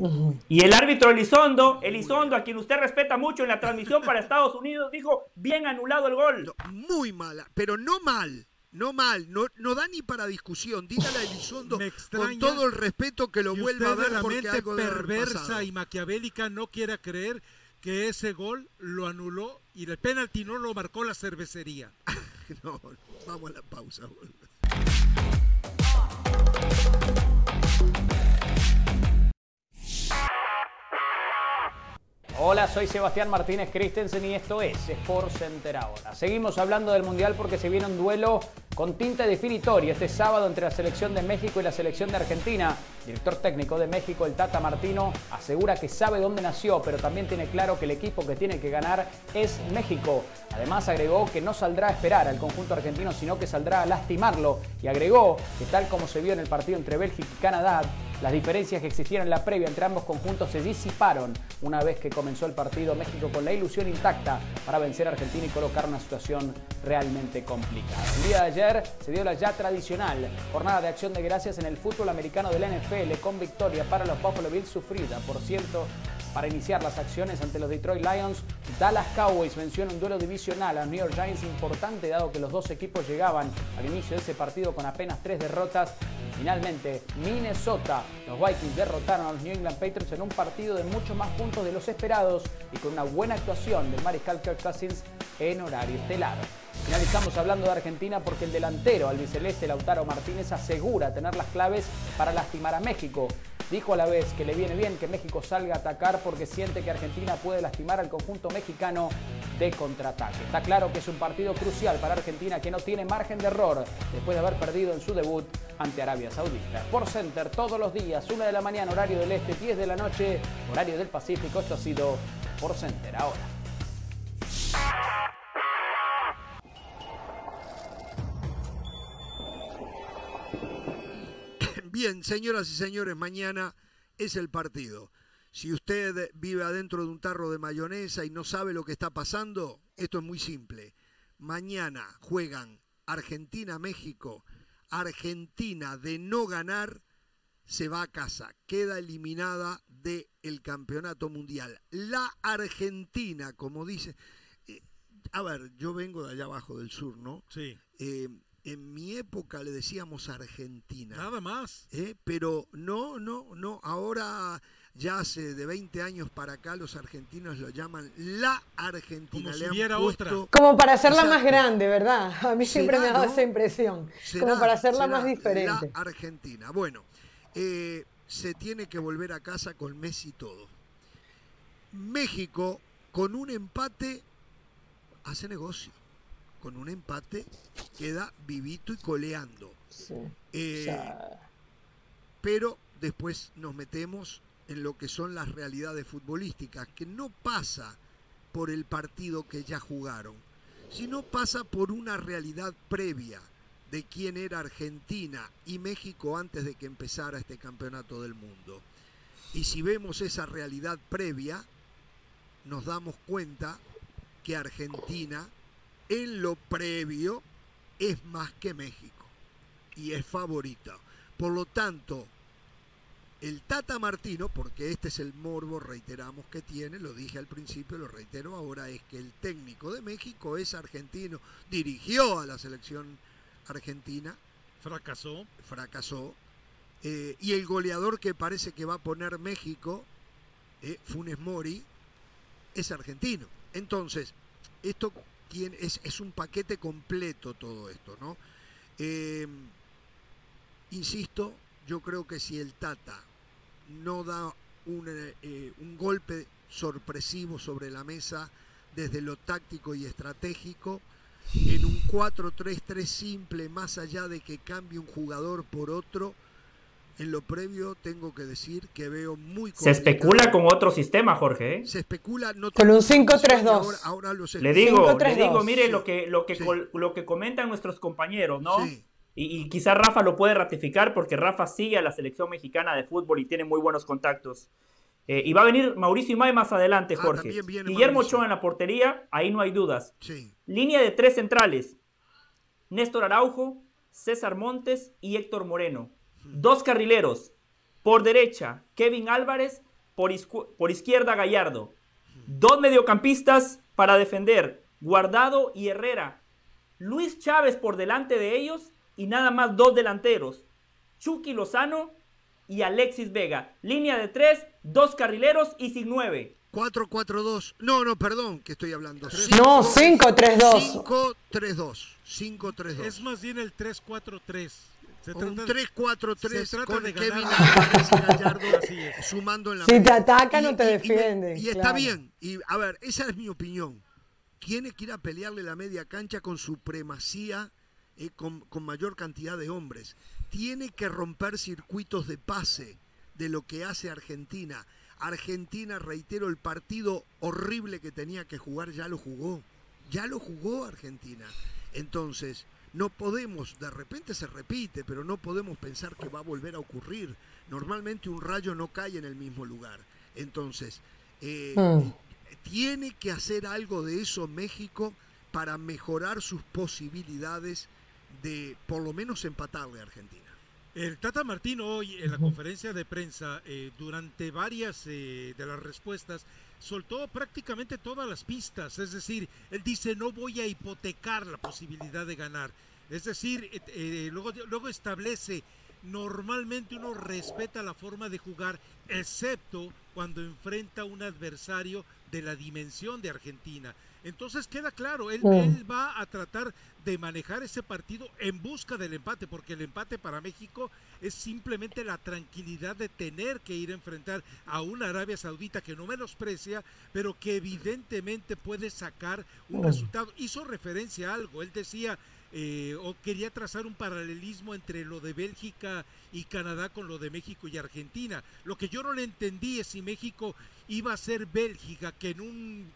Y el árbitro Elizondo, Elizondo, a quien usted respeta mucho en la transmisión para Estados Unidos, dijo, bien anulado el gol. muy mala, pero no mal no mal, no, no da ni para discusión. Dígale a Elizondo con todo el respeto que lo vuelva a ver la mente perversa y maquiavélica no quiera creer que ese gol lo anuló y el penalti no lo marcó la cervecería. no, vamos a la pausa. Hola, soy Sebastián Martínez Christensen y esto es Sport Center ahora. Seguimos hablando del Mundial porque se viene un duelo con tinta definitoria este sábado entre la selección de México y la selección de Argentina. Director técnico de México, el Tata Martino, asegura que sabe dónde nació, pero también tiene claro que el equipo que tiene que ganar es México. Además agregó que no saldrá a esperar al conjunto argentino, sino que saldrá a lastimarlo. Y agregó que tal como se vio en el partido entre Bélgica y Canadá, las diferencias que existieron en la previa entre ambos conjuntos se disiparon una vez que comenzó el partido México con la ilusión intacta para vencer a Argentina y colocar una situación realmente complicada. El día de ayer se dio la ya tradicional jornada de acción de gracias en el fútbol americano del NFL con victoria para los Buffalo Bills sufrida, por cierto, para iniciar las acciones ante los Detroit Lions. Dallas Cowboys venció en un duelo divisional a New York Giants importante dado que los dos equipos llegaban al inicio de ese partido con apenas tres derrotas Finalmente, Minnesota, los Vikings derrotaron a los New England Patriots en un partido de muchos más puntos de los esperados y con una buena actuación del mariscal Kirk Cousins en horario estelar. Finalizamos hablando de Argentina porque el delantero albiceleste Lautaro Martínez asegura tener las claves para lastimar a México. Dijo a la vez que le viene bien que México salga a atacar porque siente que Argentina puede lastimar al conjunto mexicano de contraataque. Está claro que es un partido crucial para Argentina que no tiene margen de error después de haber perdido en su debut ante Arabia Saudita. Por Center todos los días, 1 de la mañana horario del este, 10 de la noche horario del Pacífico. Esto ha sido Por Center ahora. Bien, señoras y señores, mañana es el partido. Si usted vive adentro de un tarro de mayonesa y no sabe lo que está pasando, esto es muy simple. Mañana juegan Argentina-México. Argentina de no ganar se va a casa, queda eliminada del campeonato mundial. La Argentina, como dice, eh, a ver, yo vengo de allá abajo del sur, ¿no? Sí. Eh, en mi época le decíamos Argentina. Nada más. ¿eh? Pero no, no, no. Ahora, ya hace de 20 años para acá, los argentinos lo llaman la Argentina. Como si hubiera puesto- otra. Como para hacerla más grande, ¿verdad? A mí siempre me ha dado ¿no? esa impresión. será- Como para hacerla será más diferente. La Argentina. Bueno, eh, se tiene que volver a casa con Messi y todo. México, con un empate, hace negocio. Con un empate queda vivito y coleando. Sí. Eh, pero después nos metemos en lo que son las realidades futbolísticas, que no pasa por el partido que ya jugaron, sino pasa por una realidad previa de quién era Argentina y México antes de que empezara este campeonato del mundo. Y si vemos esa realidad previa, nos damos cuenta que Argentina en lo previo es más que México y es favorita. Por lo tanto, el Tata Martino, porque este es el morbo, reiteramos que tiene, lo dije al principio, lo reitero ahora, es que el técnico de México es argentino, dirigió a la selección argentina, Fracasó. fracasó, eh, y el goleador que parece que va a poner México, eh, Funes Mori, es argentino. Entonces, esto es, un paquete completo todo esto, ¿no? Eh, insisto, yo creo que si el Tata no da un, eh, un golpe sorpresivo sobre la mesa desde lo táctico y estratégico, en un 4-3-3 simple, más allá de que cambie un jugador por otro, en lo previo tengo que decir que veo muy Se especula con otro sistema, Jorge. ¿eh? Se especula no Con un tengo información 5-3-2. y Ahora, ahora los Le digo, 5-3-2. le digo, mire lo que, lo que, Sí. lo que comentan nuestros compañeros, ¿no? Sí. Y, y quizá Rafa lo puede ratificar porque Rafa sigue a la selección mexicana de fútbol y tiene muy buenos contactos. Eh, y va a venir Mauricio Imay más adelante, Ah, Jorge. Guillermo Mauricio. Ochoa en la portería, ahí no hay dudas. Sí. Línea de tres centrales. Néstor Araujo, César Montes y Héctor Moreno. Dos carrileros. Por derecha, Kevin Álvarez. Por, por izquierda, Gallardo. Dos mediocampistas para defender. Guardado y Herrera. Luis Chávez por delante de ellos. Y nada más dos delanteros. Chucky Lozano y Alexis Vega. Línea de tres, dos carrileros y sin nueve. 4-4-2. No, no, perdón, que estoy hablando. No, 5-3-2. 5-3-2. 5-3-2. Es más bien el 3-4-3. Se un trata de- 3-4-3 se trata con de Kevin. Álvarez y Gallardo Así es. sumando en la Si te media. ataca, no te me- defiende, Y, está claro. bien. Y a ver, esa es mi opinión. Tiene que ir a pelearle la media cancha con supremacía eh, con, con mayor cantidad de hombres. Tiene que romper circuitos de pase de lo que hace Argentina. Argentina, reitero, el partido horrible que tenía que jugar ya lo jugó. Ya lo jugó Argentina. Entonces, no podemos, de repente se repite, pero no podemos pensar que va a volver a ocurrir. Normalmente un rayo no cae en el mismo lugar. Entonces, eh, Mm. tiene que hacer algo de eso México para mejorar sus posibilidades de por lo menos empatarle a Argentina. El Tata Martino hoy en la conferencia de prensa, eh, durante varias eh, de las respuestas, soltó prácticamente todas las pistas. Es decir, él dice, no voy a hipotecar la posibilidad de ganar. Es decir, eh, eh, luego, luego establece, normalmente uno respeta la forma de jugar, excepto cuando enfrenta a un adversario de la dimensión de Argentina. Entonces queda claro, él, él va a tratar de manejar ese partido en busca del empate, porque el empate para México es simplemente la tranquilidad de tener que ir a enfrentar a una Arabia Saudita que no menosprecia, pero que evidentemente puede sacar un Mm. resultado. Hizo referencia a algo, él decía, eh, o quería trazar un paralelismo entre lo de Bélgica y Canadá con lo de México y Argentina. Lo que yo no le entendí es si México iba a ser Bélgica, que en un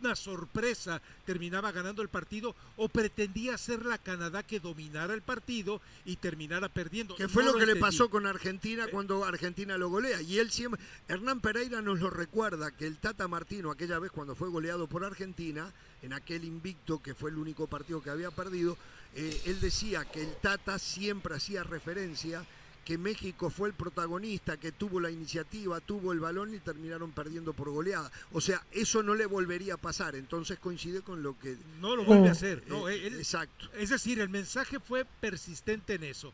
una sorpresa terminaba ganando el partido o pretendía ser la Canadá que dominara el partido y terminara perdiendo. Que fue No lo que le pasó con Argentina cuando Argentina lo golea. Y él siempre, Hernán Pereira nos lo recuerda que el Tata Martino, aquella vez cuando fue goleado por Argentina, en aquel invicto que fue el único partido que había perdido, eh, él decía que el Tata siempre hacía referencia que México fue el protagonista, que tuvo la iniciativa, tuvo el balón y terminaron perdiendo por goleada. O sea, eso no le volvería a pasar. Entonces coincide con lo que... No lo vuelve a hacer. No, eh, él- exacto. Es decir, el mensaje fue persistente en eso.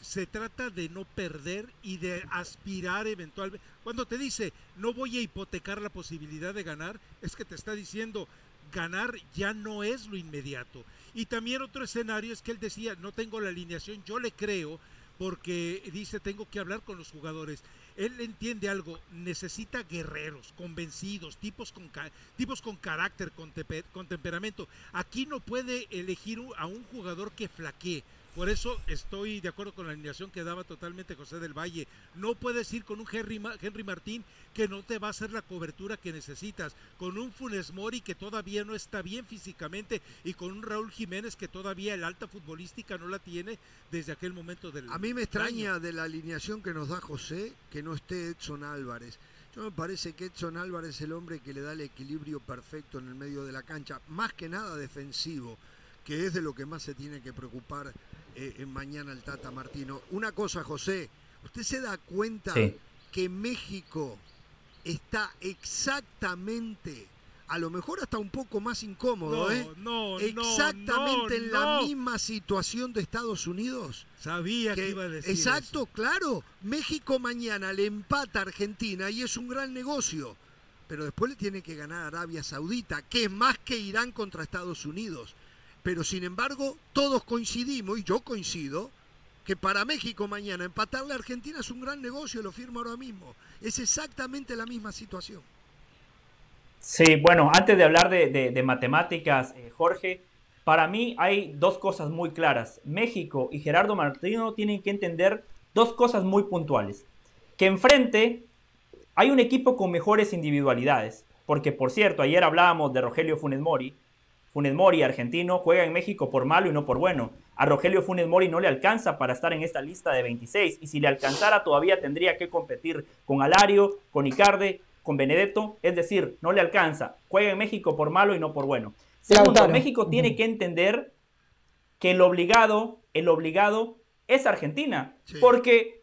Se trata de no perder y de aspirar eventualmente. Cuando te dice no voy a hipotecar la posibilidad de ganar, es que te está diciendo ganar ya no es lo inmediato. Y también otro escenario es que él decía no tengo la alineación, yo le creo porque dice tengo que hablar con los jugadores. Él entiende algo, necesita guerreros, convencidos, tipos con, tipos con carácter, con, con temperamento. Aquí no puede elegir a un jugador que flaquee. Por eso estoy de acuerdo con la alineación que daba totalmente José del Valle. No puedes ir con un Henry, Ma- Henry Martín que no te va a hacer la cobertura que necesitas, con un Funes Mori que todavía no está bien físicamente y con un Raúl Jiménez que todavía el alta futbolística no la tiene desde aquel momento del A mí me año. extraña de la alineación que nos da José que no esté Edson Álvarez. Yo me parece que Edson Álvarez es el hombre que le da el equilibrio perfecto en el medio de la cancha, más que nada defensivo, que es de lo que más se tiene que preocupar eh, en mañana el Tata Martino. Una cosa, José, ¿usted se da cuenta Sí. que México está exactamente, a lo mejor hasta un poco más incómodo, No, ¿eh? no, no, Exactamente no, en la misma situación de Estados Unidos. Sabía que, Que- iba a decir exacto, eso. claro. México mañana le empata a Argentina y es un gran negocio. Pero después le tiene que ganar Arabia Saudita, que es más que Irán contra Estados Unidos. Pero sin embargo, todos coincidimos, y yo coincido, que para México mañana empatarle a Argentina es un gran negocio, lo firmo ahora mismo. Es exactamente la misma situación. Sí, bueno, antes de hablar de, de- de matemáticas, eh, Jorge, para mí hay dos cosas muy claras. México y Gerardo Martino tienen que entender dos cosas muy puntuales. Que enfrente hay un equipo con mejores individualidades. Porque, por cierto, ayer hablábamos de Rogelio Funes Mori. Funes Mori, argentino, juega en México por malo y no por bueno. A Rogelio Funes Mori no le alcanza para estar en esta lista de 26. Y si le alcanzara, todavía tendría que competir con Alario, con Icarde, con Benedetto. Es decir, no le alcanza. Juega en México por malo y no por bueno. Segundo, Lautaro. México tiene que entender que el obligado, el obligado es Argentina. Sí. Porque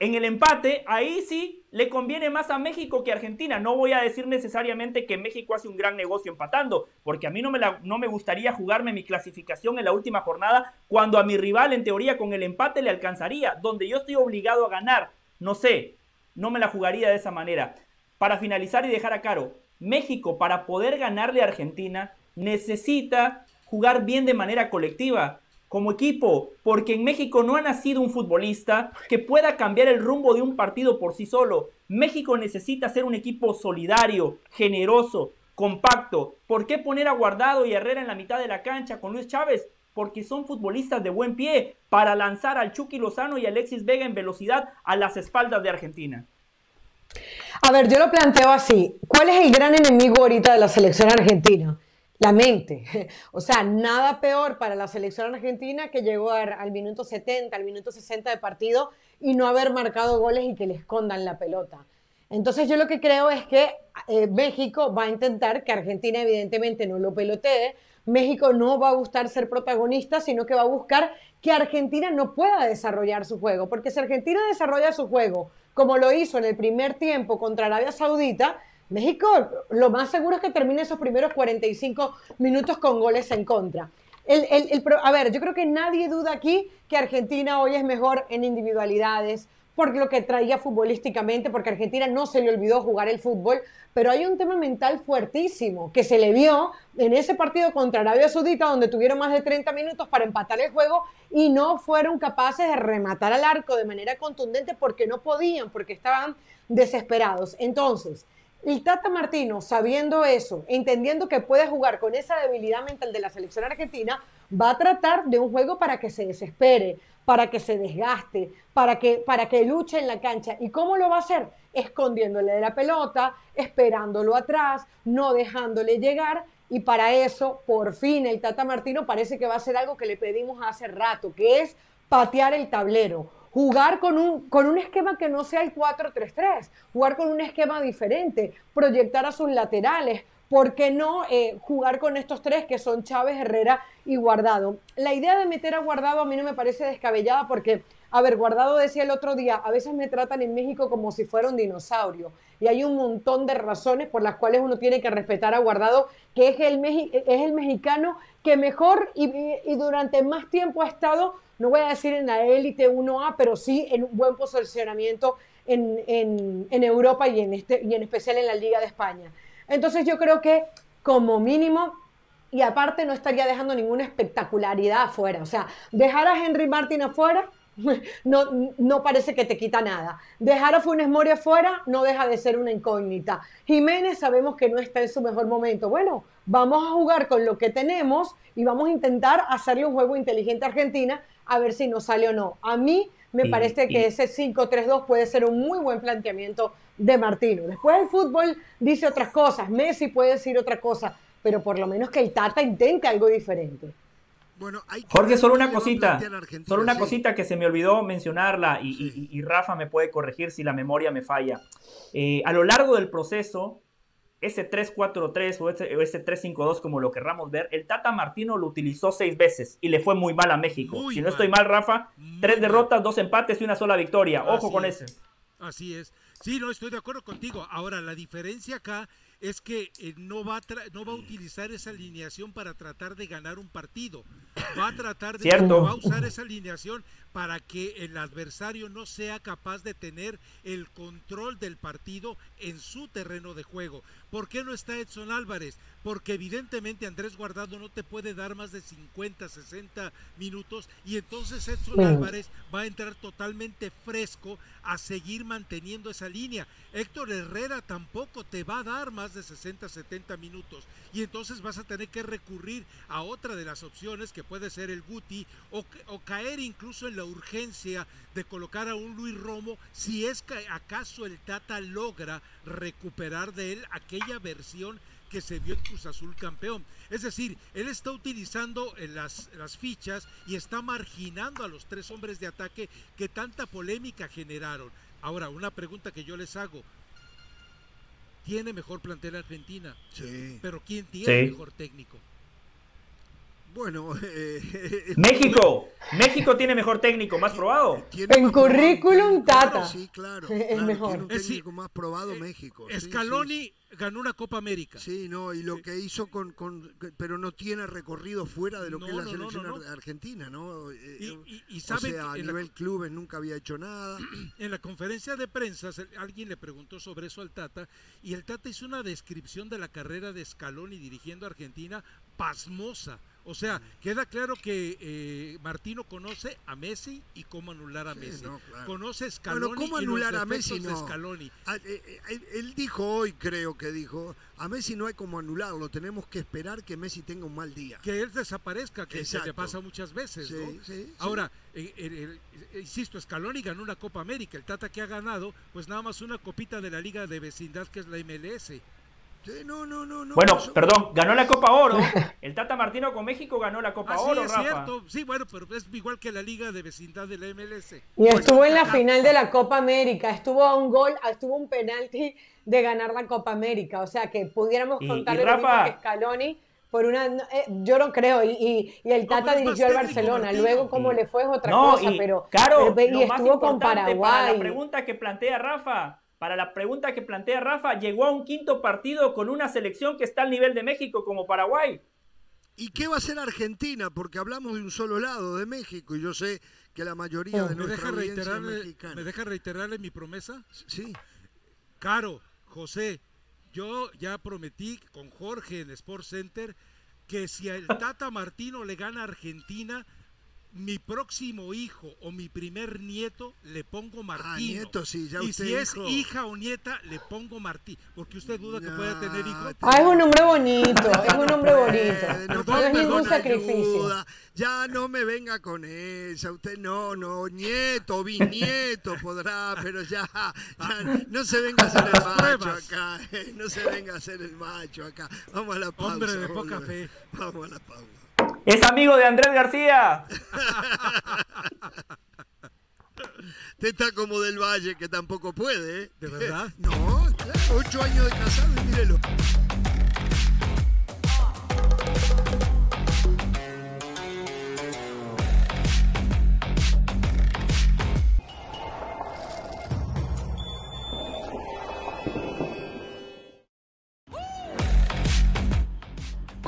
en el empate, ahí sí le conviene más a México que a Argentina. No voy a decir necesariamente que México hace un gran negocio empatando, porque a mí no me, la- no me gustaría jugarme mi clasificación en la última jornada cuando a mi rival, en teoría, con el empate le alcanzaría. Donde yo estoy obligado a ganar, no sé, no me la jugaría de esa manera. Para finalizar y dejar a Caro, México para poder ganarle a Argentina necesita jugar bien de manera colectiva, como equipo, porque en México no ha nacido un futbolista que pueda cambiar el rumbo de un partido por sí solo. México necesita ser un equipo solidario, generoso, compacto. ¿Por qué poner a Guardado y Herrera en la mitad de la cancha con Luis Chávez? porque son futbolistas de buen pie para lanzar al Chucky Lozano y Alexis Vega en velocidad a las espaldas de Argentina. A ver, yo lo planteo así. ¿Cuál es el gran enemigo ahorita de la selección argentina? La mente. O sea, nada peor para la selección argentina que llegar al minuto 70, al minuto 60 de partido y no haber marcado goles y que le escondan la pelota. Entonces yo lo que creo es que eh, México va a intentar que Argentina evidentemente no lo pelotee. México no va a gustar ser protagonista, sino que va a buscar que Argentina no pueda desarrollar su juego. Porque si Argentina desarrolla su juego como lo hizo en el primer tiempo contra Arabia Saudita, México lo más seguro es que termine esos primeros 45 minutos con goles en contra. a ver, yo creo que nadie duda aquí que Argentina hoy es mejor en individualidades, por lo que traía futbolísticamente, porque Argentina no se le olvidó jugar el fútbol, pero hay un tema mental fuertísimo que se le vio en ese partido contra Arabia Saudita, donde tuvieron más de 30 minutos para empatar el juego y no fueron capaces de rematar al arco de manera contundente porque no podían, porque estaban desesperados. Entonces, el Tata Martino, sabiendo eso, entendiendo que puede jugar con esa debilidad mental de la selección argentina, va a tratar de un juego para que se desespere, para que se desgaste, para que, para que luche en la cancha. ¿Y cómo lo va a hacer? Escondiéndole de la pelota, esperándolo atrás, no dejándole llegar. Y para eso, por fin, el Tata Martino parece que va a hacer algo que le pedimos hace rato, que es patear el tablero jugar con un, con un esquema que no sea el 4-3-3, jugar con un esquema diferente, proyectar a sus laterales. ¿Por qué no eh, jugar con estos tres que son Chávez, Herrera y Guardado? La idea de meter a Guardado a mí no me parece descabellada porque, a ver, Guardado decía el otro día, a veces me tratan en México como si fuera un dinosaurio. Y hay un montón de razones por las cuales uno tiene que respetar a Guardado, que es el, es el mexicano que mejor y, y durante más tiempo ha estado no voy a decir en la élite 1A, pero sí en un buen posicionamiento en, Europa y en, este, y en especial en la Liga de España. Entonces yo creo que como mínimo, y aparte no estaría dejando ninguna espectacularidad afuera, o sea, dejar a Henry Martin afuera no, no parece que te quita nada. Dejar a Funes Mori afuera no deja de ser una incógnita. Jiménez sabemos que no está en su mejor momento. Bueno, vamos a jugar con lo que tenemos y vamos a intentar hacerle un juego inteligente a Argentina a ver si nos sale o no. A mí me parece que ese 5-3-2 puede ser un muy buen planteamiento de Martino. Después el fútbol dice otras cosas, Messi puede decir otra cosa, pero por lo menos que el Tata intente algo diferente. Bueno, Jorge, solo una cosita, solo una cosita que se me olvidó mencionarla y, Rafa me puede corregir si la memoria me falla. Eh, a lo largo del proceso, ese 3-4-3 o ese, 3-5-2, como lo querramos ver, el Tata Martino lo utilizó seis veces y le fue muy mal a México. si no estoy mal, Rafa, tres derrotas, dos empates y una sola victoria. Ojo con ese. Así es. Sí, no, estoy de acuerdo contigo. Ahora, la diferencia acá es que eh, no, va a no va a utilizar esa alineación para tratar de ganar un partido. Va a tratar de va a usar esa alineación para que el adversario no sea capaz de tener el control del partido en su terreno de juego. ¿Por qué no está Edson Álvarez? Porque evidentemente Andrés Guardado no te puede dar más de 50, 60 minutos y entonces Edson Álvarez va a entrar totalmente fresco a seguir manteniendo esa línea. Héctor Herrera tampoco te va a dar más de 60, 70 minutos y entonces vas a tener que recurrir a otra de las opciones que puede ser el Guti o, o caer incluso en la urgencia de colocar a un Luis Romo si es que acaso el Tata logra recuperar de él aquella versión que se vio en Cruz Azul campeón. Es decir, él está utilizando eh, las, las fichas y está marginando a los tres hombres de ataque que tanta polémica generaron. Ahora, una pregunta que yo les hago. ¿Tiene mejor plantel Argentina? Sí. Pero ¿quién tiene mejor técnico? Bueno, eh, México, México tiene mejor técnico, más probado. En currículum, Tata. sí, claro. Es mejor. Tiene un técnico más probado eh, México. Scaloni ganó una Copa América. Sí, no, y lo que hizo con, con pero no tiene recorrido fuera de lo que es la selección argentina, ¿no? Eh, y, sabe o sea, a nivel clubes nunca había hecho nada. En la conferencia de prensa alguien le preguntó sobre eso al Tata y el Tata hizo una descripción de la carrera de Scaloni dirigiendo a Argentina pasmosa. O sea, queda claro que eh, Martino conoce a Messi y cómo anular a Sí, Messi. no, claro. Conoce a Scaloni Bueno, ¿cómo y los anular a Messi? de No. Scaloni. Ah, eh, eh, él dijo hoy, creo que dijo, a Messi no hay como anularlo, tenemos que esperar que Messi tenga un mal día. Que él desaparezca, que se le pasa muchas veces, Sí, ¿no? sí. Ahora, eh, insisto, Scaloni ganó una Copa América, el Tata que ha ganado, pues nada más una copita de la Liga de Vecindad que es la MLS. Sí, no, no, no, no. Bueno, eso- perdón, ganó la Copa Oro. El Tata Martino con México ganó la Copa Ah, sí, Oro, es Rafa. cierto. Sí, bueno, pero es igual que la Liga de Vecindad de la MLS. Y estuvo en la final de la Copa América, estuvo a un gol, estuvo un penalti de ganar la Copa América. O sea que pudiéramos contarle lo que Scaloni por una. eh, yo no creo, y, y- y el Tata más dirigió al Barcelona. Martino. Luego, cómo Y- le fue es otra no, cosa, y, pero. claro, pero- lo y más estuvo con importante Para la Paraguay. pregunta que plantea Rafa, para la pregunta que plantea Rafa, llegó a un quinto partido con una selección que está al nivel de México como Paraguay. ¿Y qué va a hacer Argentina? Porque hablamos de un solo lado, de México, y yo sé que la mayoría de ¿Me nuestra deja, audiencia es reiterarle, mexicana. ¿Me deja reiterarle mi promesa? Sí, Caro, José, yo ya prometí con Jorge en Sports Center que si el Tata Martino le gana a Argentina, mi próximo hijo o mi primer nieto le pongo Martino. Ah, nieto, sí, ya y usted si es hija o nieta, le pongo Martí. Porque usted duda que No, pueda tener hijos. Ah, es un hombre bonito, es un hombre bonito. No, no es ningún sacrificio. ayuda. Ya no me venga con esa. Usted no, no, nieto, bisnieto podrá, pero ya, ya no se venga a hacer el macho acá. eh, No se venga a hacer el macho acá. Vamos a la pausa. Hombre de poca fe. Vamos a la pausa. Es amigo de Andrés García. Usted está como del Valle, que tampoco puede. ¿eh? ¿De verdad? No, ocho años de casado y mírelo.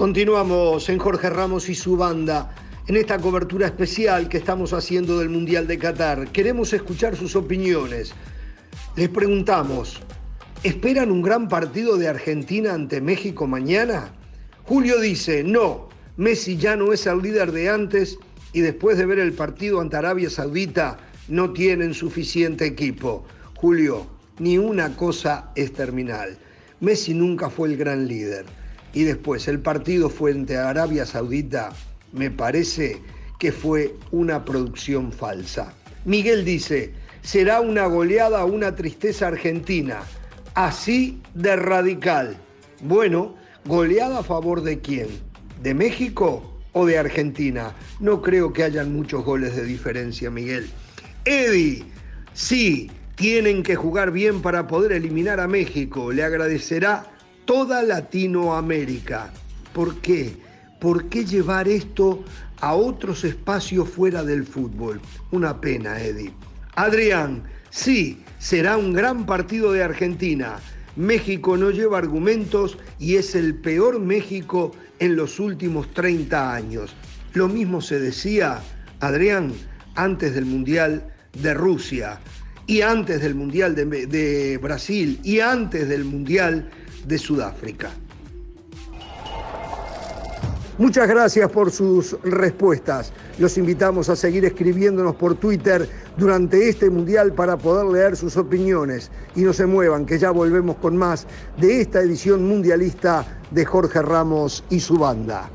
Continuamos en Jorge Ramos y su banda en esta cobertura especial que estamos haciendo del Mundial de Qatar. Queremos escuchar sus opiniones. Les preguntamos, ¿esperan un gran partido de Argentina ante México mañana? Julio dice, no, Messi ya no es el líder de antes y después de ver el partido ante Arabia Saudita no tienen suficiente equipo. Julio, ni una cosa es terminal. Messi nunca fue el gran líder. Y después el partido frente a Arabia Saudita me parece que fue una producción falsa. Miguel dice, será una goleada una tristeza argentina. Así de radical. Bueno, goleada a favor de quién? ¿De México o de Argentina? No creo que hayan muchos goles de diferencia, Miguel. Eddie, sí, tienen que jugar bien para poder eliminar a México. Le agradecerá toda Latinoamérica. ¿Por qué? ¿Por qué llevar esto a otros espacios fuera del fútbol? Una pena, Eddie. Adrián, sí, será un gran partido de Argentina. México no lleva argumentos y es el peor México en los últimos 30 años. Lo mismo se decía, Adrián, antes del Mundial de Rusia y antes del Mundial de, de Brasil y antes del Mundial de Sudáfrica. Muchas gracias por sus respuestas. Los invitamos a seguir escribiéndonos por Twitter durante este mundial para poder leer sus opiniones. Y no se muevan, que ya volvemos con más de esta edición mundialista de Jorge Ramos y su banda.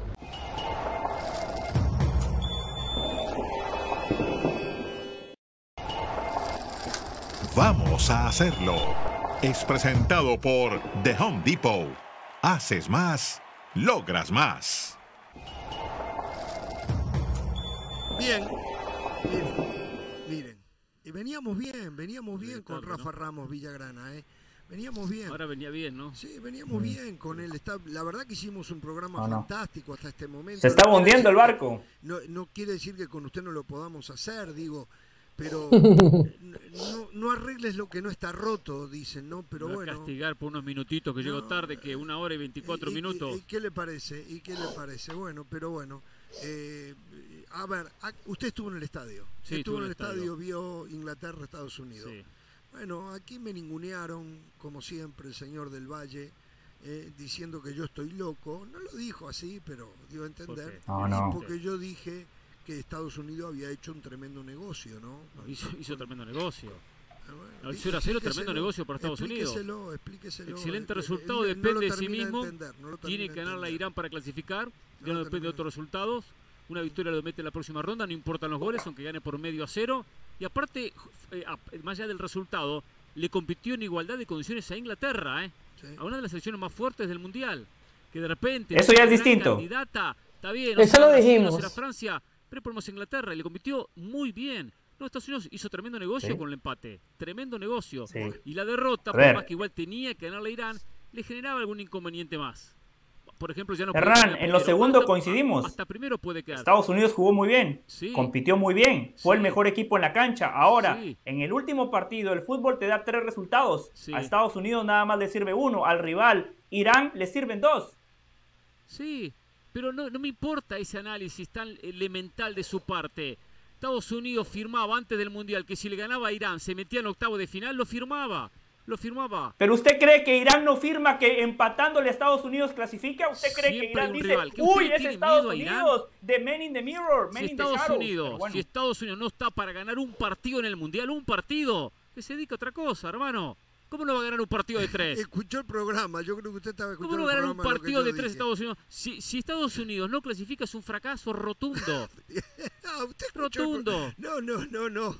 Vamos a hacerlo. Es presentado por The Home Depot. Haces más, logras más. Bien, miren, miren. Y veníamos bien, veníamos bien con. Rafa Ramos Villagrana, ¿eh? Veníamos bien. Ahora venía bien, ¿no? Sí, veníamos bien con él. Está, la verdad que hicimos un programa No, no. fantástico hasta este momento. Se está No hundiendo el barco. no quiere decir que con usted no lo podamos hacer, digo, pero no, no arregles lo que no está roto, dicen, ¿no? Pero a bueno. castigar por unos minutitos que llegó No, tarde, que una hora y 24 ¿Y- y- minutos. ¿Y qué le parece? ¿Y qué le parece? Bueno, pero bueno. eh, a ver, usted estuvo en el estadio. Sí, estuvo en el el estadio. estadio, vio Inglaterra, Estados Unidos. Sí. Bueno, aquí me ningunearon, como siempre, el señor del Valle. eh, diciendo que yo estoy loco. No lo dijo así, pero dio a entender. No, no. Porque yo dije que Estados Unidos había hecho un tremendo negocio, ¿no? Hizo, hizo tremendo negocio. Ah, bueno, No, el 0 a 0, tremendo explíqueselo, negocio para Estados Unidos. explíqueselo, explíqueselo. Excelente Eh, resultado, él no lo depende de sí mismo. entender, no lo Tiene que ganar la. Irán para clasificar. No Ya no depende de otros resultados. Una victoria lo mete en la próxima ronda, no importan los goles, aunque gane por medio a cero. Y aparte, eh, más allá del resultado, le compitió en igualdad de condiciones a Inglaterra, ¿eh? Sí. a una de las selecciones más fuertes del mundial. Que de repente. Eso ya es distinto. Candidata, está bien. Eso lo dijimos. Francia, pero ponemos a Inglaterra y le compitió muy bien. No, Estados Unidos hizo tremendo negocio Sí. con el empate. Tremendo negocio. Sí. Y la derrota, A por más que igual tenía que ganar la Irán, le generaba algún inconveniente más. Por ejemplo, ya no quedar en lo primero. segundo Hasta- coincidimos. Hasta primero puede quedar. Estados Unidos jugó muy bien, Sí. compitió muy bien, fue el mejor equipo en la cancha. Ahora, en el último partido, el fútbol te da tres resultados. A Estados Unidos nada más le sirve uno, al rival Irán le sirven dos. Sí, pero no, no me importa ese análisis tan elemental de su parte. Estados Unidos firmaba antes del Mundial que si le ganaba a Irán se metía en octavo de final, lo firmaba. Lo firmaba. Pero usted cree que Irán no firma que empatándole a Estados Unidos clasifica? ¿Usted cree que Irán dice, rival. ¿Que uy, es Estados? Unidos, de Men in the Mirror, Men Si in the Estados Shadows"? Unidos, bueno, si Estados Unidos no está para ganar un partido en el Mundial, un partido, que se dedica a otra cosa, hermano. ¿Cómo no va a ganar un partido de tres? Escuchó el programa, yo creo que usted estaba ¿Cómo escuchando no va a ganar un partido de tres dije. Estados Unidos? Si, si Estados Unidos no clasifica es un fracaso rotundo. Ah, usted el Rotundo. No, no, no, no.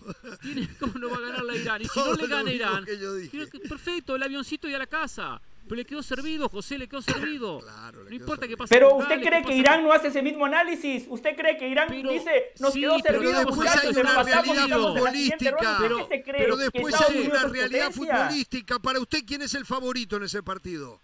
¿Cómo no va a ganar la Irán? Y si Todo no le gana Irán, que yo dije. creo que- perfecto, el avioncito y a la casa. Pero le quedó servido, José, le quedó servido. Claro, le no importa servido. pase. Pero usted cree que Irán no hace ese mismo análisis. ¿Usted cree que Irán Pero- dice, nos sí, quedó pero servido, después muchachos, hay una realidad futbolística. qué? Pero ¿Que después hay una realidad futbolística. Para usted, ¿quién es el favorito en ese partido?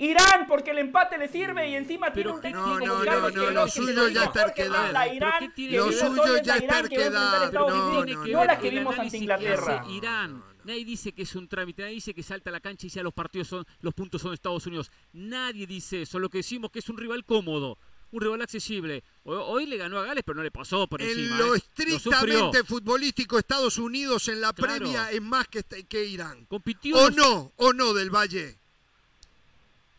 Irán, porque el empate le sirve y encima tiene un técnico Carlos ver? Queiroz, Lo que suyo se ya lo es dijo Jorge terquedad. Irán, no Lo suyo ya es terquedad. No, no, no la que vimos ante Inglaterra. hace Irán. Nadie dice que es un trámite, nadie dice que salta a la cancha y ya los partidos son, los puntos son Estados Unidos. Nadie dice eso. Lo que decimos que es un rival cómodo, un rival accesible. Hoy, hoy le ganó a Gales, pero no le pasó por encima. En lo ¿eh? sufrió. estrictamente futbolístico, Estados Unidos en la Claro. previa es más que, que Irán. Compitió. ¿O no? ¿O no del Valle?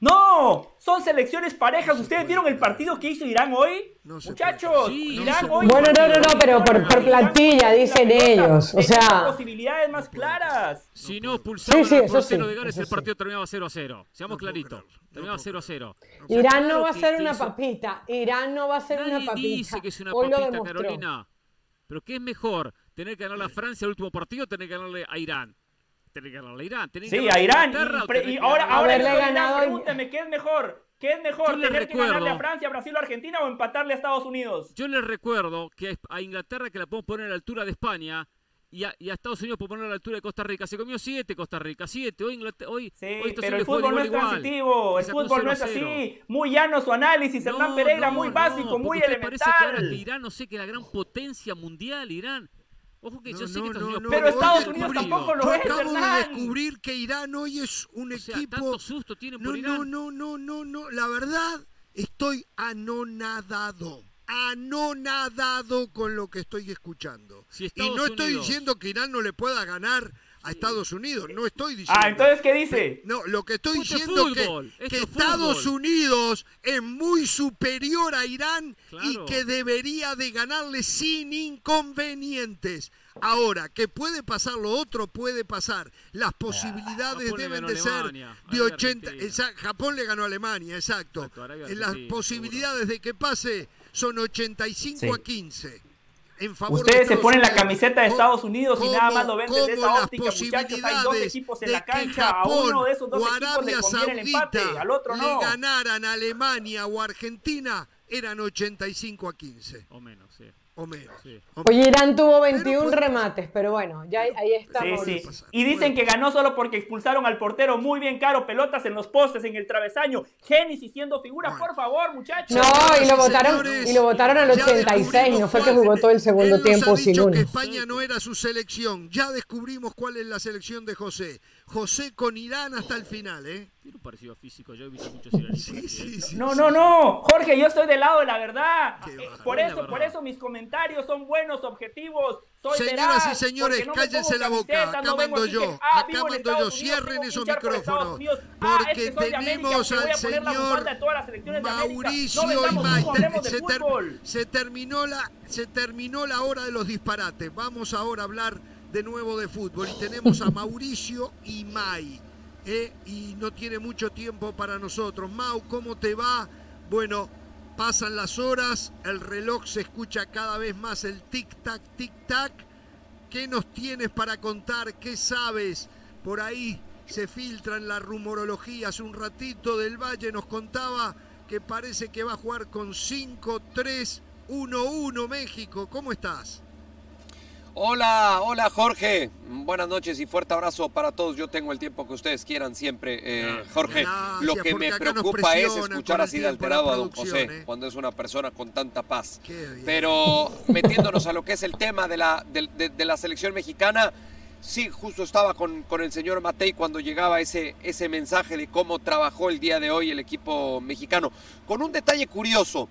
No, son selecciones parejas. ¿Ustedes vieron el partido que hizo Irán hoy? No Muchachos. Sí, Irán hizo hoy. Bueno, no, no, no, pero por- por plantilla, dicen ellos, o sea- posibilidades más claras. Si no expulsaban Sí, sí, sí, de Gales, el partido terminaba 0 a 0. Seamos No claritos. no terminaba puedo 0 a 0. Irán no claro va a ser una papita. Irán no va a ser una Nadie papita. dice que es una papita. Carolina. Pero ¿qué es mejor? ¿Tener que ganar a Francia el último partido o tener que ganarle a Irán? Tener que ganarle a Irán. Que Sí, ganarle a Irán. Inglaterra Y, y que ahora, ahora Haberle soy Irán, ganado- pregúnteme, ¿qué es mejor? ¿Qué es mejor? ¿Tener que recuerdo- ganarle a Francia, Brasil o Argentina o empatarle a Estados Unidos? Yo les recuerdo que a Inglaterra que la podemos poner a la altura de España y a, y a Estados Unidos podemos poner a la altura de Costa Rica. Se comió 7 Costa Rica, 7. Hoy, Inglater- hoy, Sí, hoy pero el fútbol no es igual, transitivo, el fútbol no es 0 a 0. así. Muy llano su análisis, Hernán No, Pereira, no, muy no, básico, porque muy usted parece que ahora que elemental. Irán, no sé, que la gran potencia mundial, Irán. Ojo que No, yo sé no, que Estados no, Unidos no, Pero no, Estados no, Unidos no, tampoco lo Yo es, acabo de Hernán. descubrir que Irán hoy es un O sea, equipo. tanto susto tiene No, por no, Irán. no, no, no, no. La verdad, estoy anonadado. Anonadado con lo que estoy escuchando. Si y no estoy Unidos- diciendo que Irán no le pueda ganar a Estados Unidos. No estoy diciendo. Ah, entonces, ¿qué dice? No, lo que estoy Esto es diciendo fútbol, que, que es Estados fútbol. Unidos es muy superior a Irán y que debería de ganarle sin inconvenientes. Ahora, que puede pasar lo otro, puede pasar. Las posibilidades Japón le deben de ser Alemania, de Arabia 80. Argentina. esa- Japón le ganó a Alemania, exacto. Las posibilidades de que pase son 85 Sí. a 15. En favor de Ustedes se ponen la camiseta de Estados Unidos y nada más lo ven desde esa óptica, muchachos. Hay dos equipos en la cancha. A Japón uno de esos dos equipos le conviene el empate, al otro le no. ganaran a Alemania o Argentina eran 85 a 15 O menos, sí. O menos. Sí. o Oye. Irán tuvo 21 puede- remates, pero bueno, ya ahí- ahí está. Sí, sí. Y dicen que ganó solo porque expulsaron al portero muy bien caro, pelotas en los postes, en el travesaño. Génesis siendo figura, Bueno. por favor, muchachos. No, y lo votaron, señores, y lo votaron al ya 86, descubrimos no fue que jugó todo el segundo Él nos tiempo sin que uno. España no era su selección. Ya descubrimos cuál es la selección de José. José con Irán hasta el final, ¿eh? Tiene un parecido físico. Yo he visto muchos iraníes. Sí, ¿eh? sí. No, sí, no, sí. no, Jorge, yo estoy del lado de la verdad. Eh, por eso, por eso mis comentarios son buenos, objetivos. Soy Señoras veraz, y señores, no cállense la boca. camiseta, Acá no mando yo. que, ah, Acá vivo en mando yo. Unidos, Cierren que esos por micrófonos. Ah, es Porque que América, tenemos que voy a al señor América. Mauricio No y ter- se terminó la, se terminó la hora de los disparates. Vamos ahora a hablar de nuevo de fútbol. Y tenemos a Mauricio y May. ¿eh? Y no tiene mucho tiempo para nosotros. Mau, ¿cómo te va? Bueno, pasan las horas, el reloj se escucha cada vez más el tic-tac, tic-tac. ¿Qué nos tienes para contar? ¿Qué sabes? Por ahí se filtra en la rumorología. Hace un ratito del Valle nos contaba que parece que va a jugar con 5-3-1-1 México. ¿Cómo estás? Hola, hola Jorge. Buenas noches y fuerte abrazo para todos. Yo tengo el tiempo que ustedes quieran siempre, eh, Jorge. Gracias, Lo que me preocupa es escuchar así de alterado a don José ¿eh? cuando es una persona con tanta paz. Pero metiéndonos a lo que es el tema de la, de, de- de la selección mexicana, sí, justo estaba con, con el señor Matei cuando llegaba ese, ese mensaje de cómo trabajó el día de hoy el equipo mexicano. Con un detalle curioso,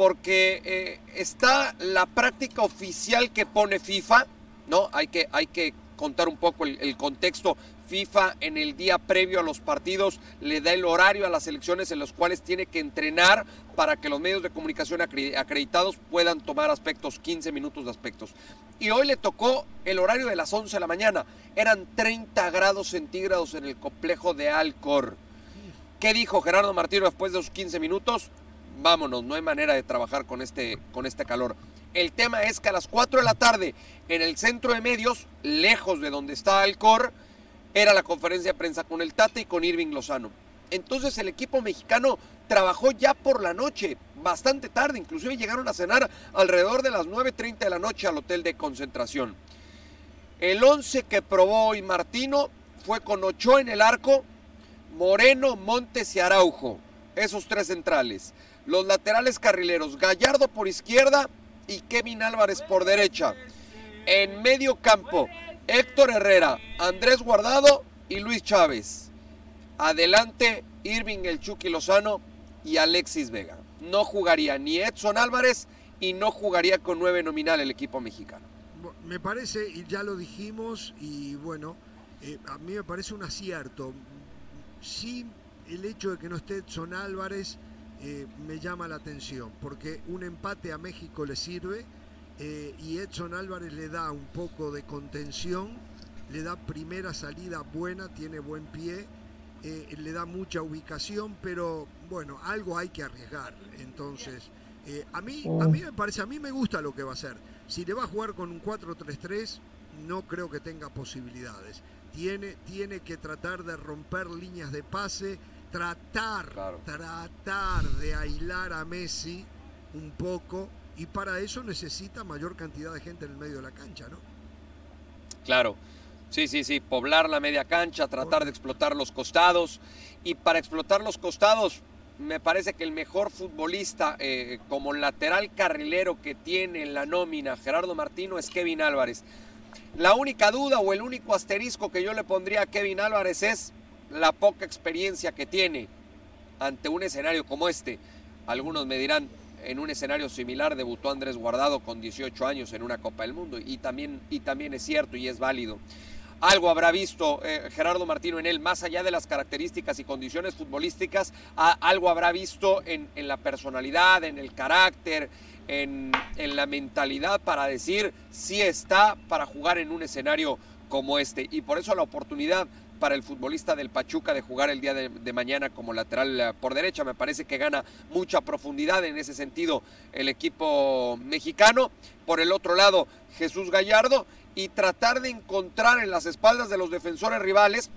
porque eh, está la práctica oficial que pone FIFA, ¿no? Hay que, hay que contar un poco el, contexto. FIFA en el día previo a los partidos le da el horario a las selecciones en los cuales tiene que entrenar para que los medios de comunicación acre- acreditados puedan tomar aspectos, 15 minutos de aspectos. Y hoy le tocó el horario de las 11 de la mañana. Eran 30 grados centígrados en el complejo de Alcor. ¿Qué dijo Gerardo Martino después de esos 15 minutos? Vámonos, no hay manera de trabajar con este, con este calor. El tema es que a las 4 de la tarde, en el centro de medios, lejos de donde está Alcor, era la conferencia de prensa con el Tata y con Irving Lozano. Entonces el equipo mexicano trabajó ya por la noche, bastante tarde, inclusive llegaron a cenar alrededor de las 9.30 de la noche al hotel de concentración. El 11 que probó hoy Martino fue con Ochoa en el arco, Moreno, Montes y Araujo, esos tres centrales. Los laterales carrileros, Gallardo por izquierda y Kevin Álvarez por derecha. En medio campo, Héctor Herrera, Andrés Guardado y Luis Chávez. Adelante, Irving El Chucky Lozano y Alexis Vega. No jugaría ni Edson Álvarez y no jugaría con nueve nominal el equipo mexicano. Me parece, y ya lo dijimos, y bueno, eh, a mí me parece un acierto. Sí, el hecho de que no esté Edson Álvarez eh, me llama la atención, porque un empate a México le sirve eh, y Edson Álvarez le da un poco de contención, le da primera salida buena, tiene buen pie, eh, le da mucha ubicación, pero bueno, algo hay que arriesgar. Entonces, a, mí, a mí me parece, a mí me gusta lo que va a hacer. Si le va a jugar con un 4-3-3, no creo que tenga posibilidades. Tiene, tiene que tratar de romper líneas de pase, tratar, Claro. tratar de aislar a Messi un poco, y para eso necesita mayor cantidad de gente en el medio de la cancha, ¿no? Claro. Sí, sí, sí, poblar la media cancha, tratar de explotar los costados. Y para explotar los costados, me parece que el mejor futbolista eh, como lateral carrilero que tiene en la nómina Gerardo Martino es Kevin Álvarez. La única duda o el único asterisco que yo le pondría a Kevin Álvarez es la poca experiencia que tiene ante un escenario como este. Algunos me dirán, en un escenario similar debutó Andrés Guardado con 18 años en una Copa del Mundo y también, y también es cierto y es válido. Algo habrá visto eh, Gerardo Martino en él, más allá de las características y condiciones futbolísticas, algo habrá visto en, en la personalidad, en el carácter, en, en la mentalidad para decir si está para jugar en un escenario como este. Y por eso la oportunidad para el futbolista del Pachuca de jugar el día de, mañana como lateral eh, por derecha. Me parece que gana mucha profundidad en ese sentido el equipo mexicano. Por el otro lado, Jesús Gallardo y tratar de encontrar en las espaldas de los defensores rivales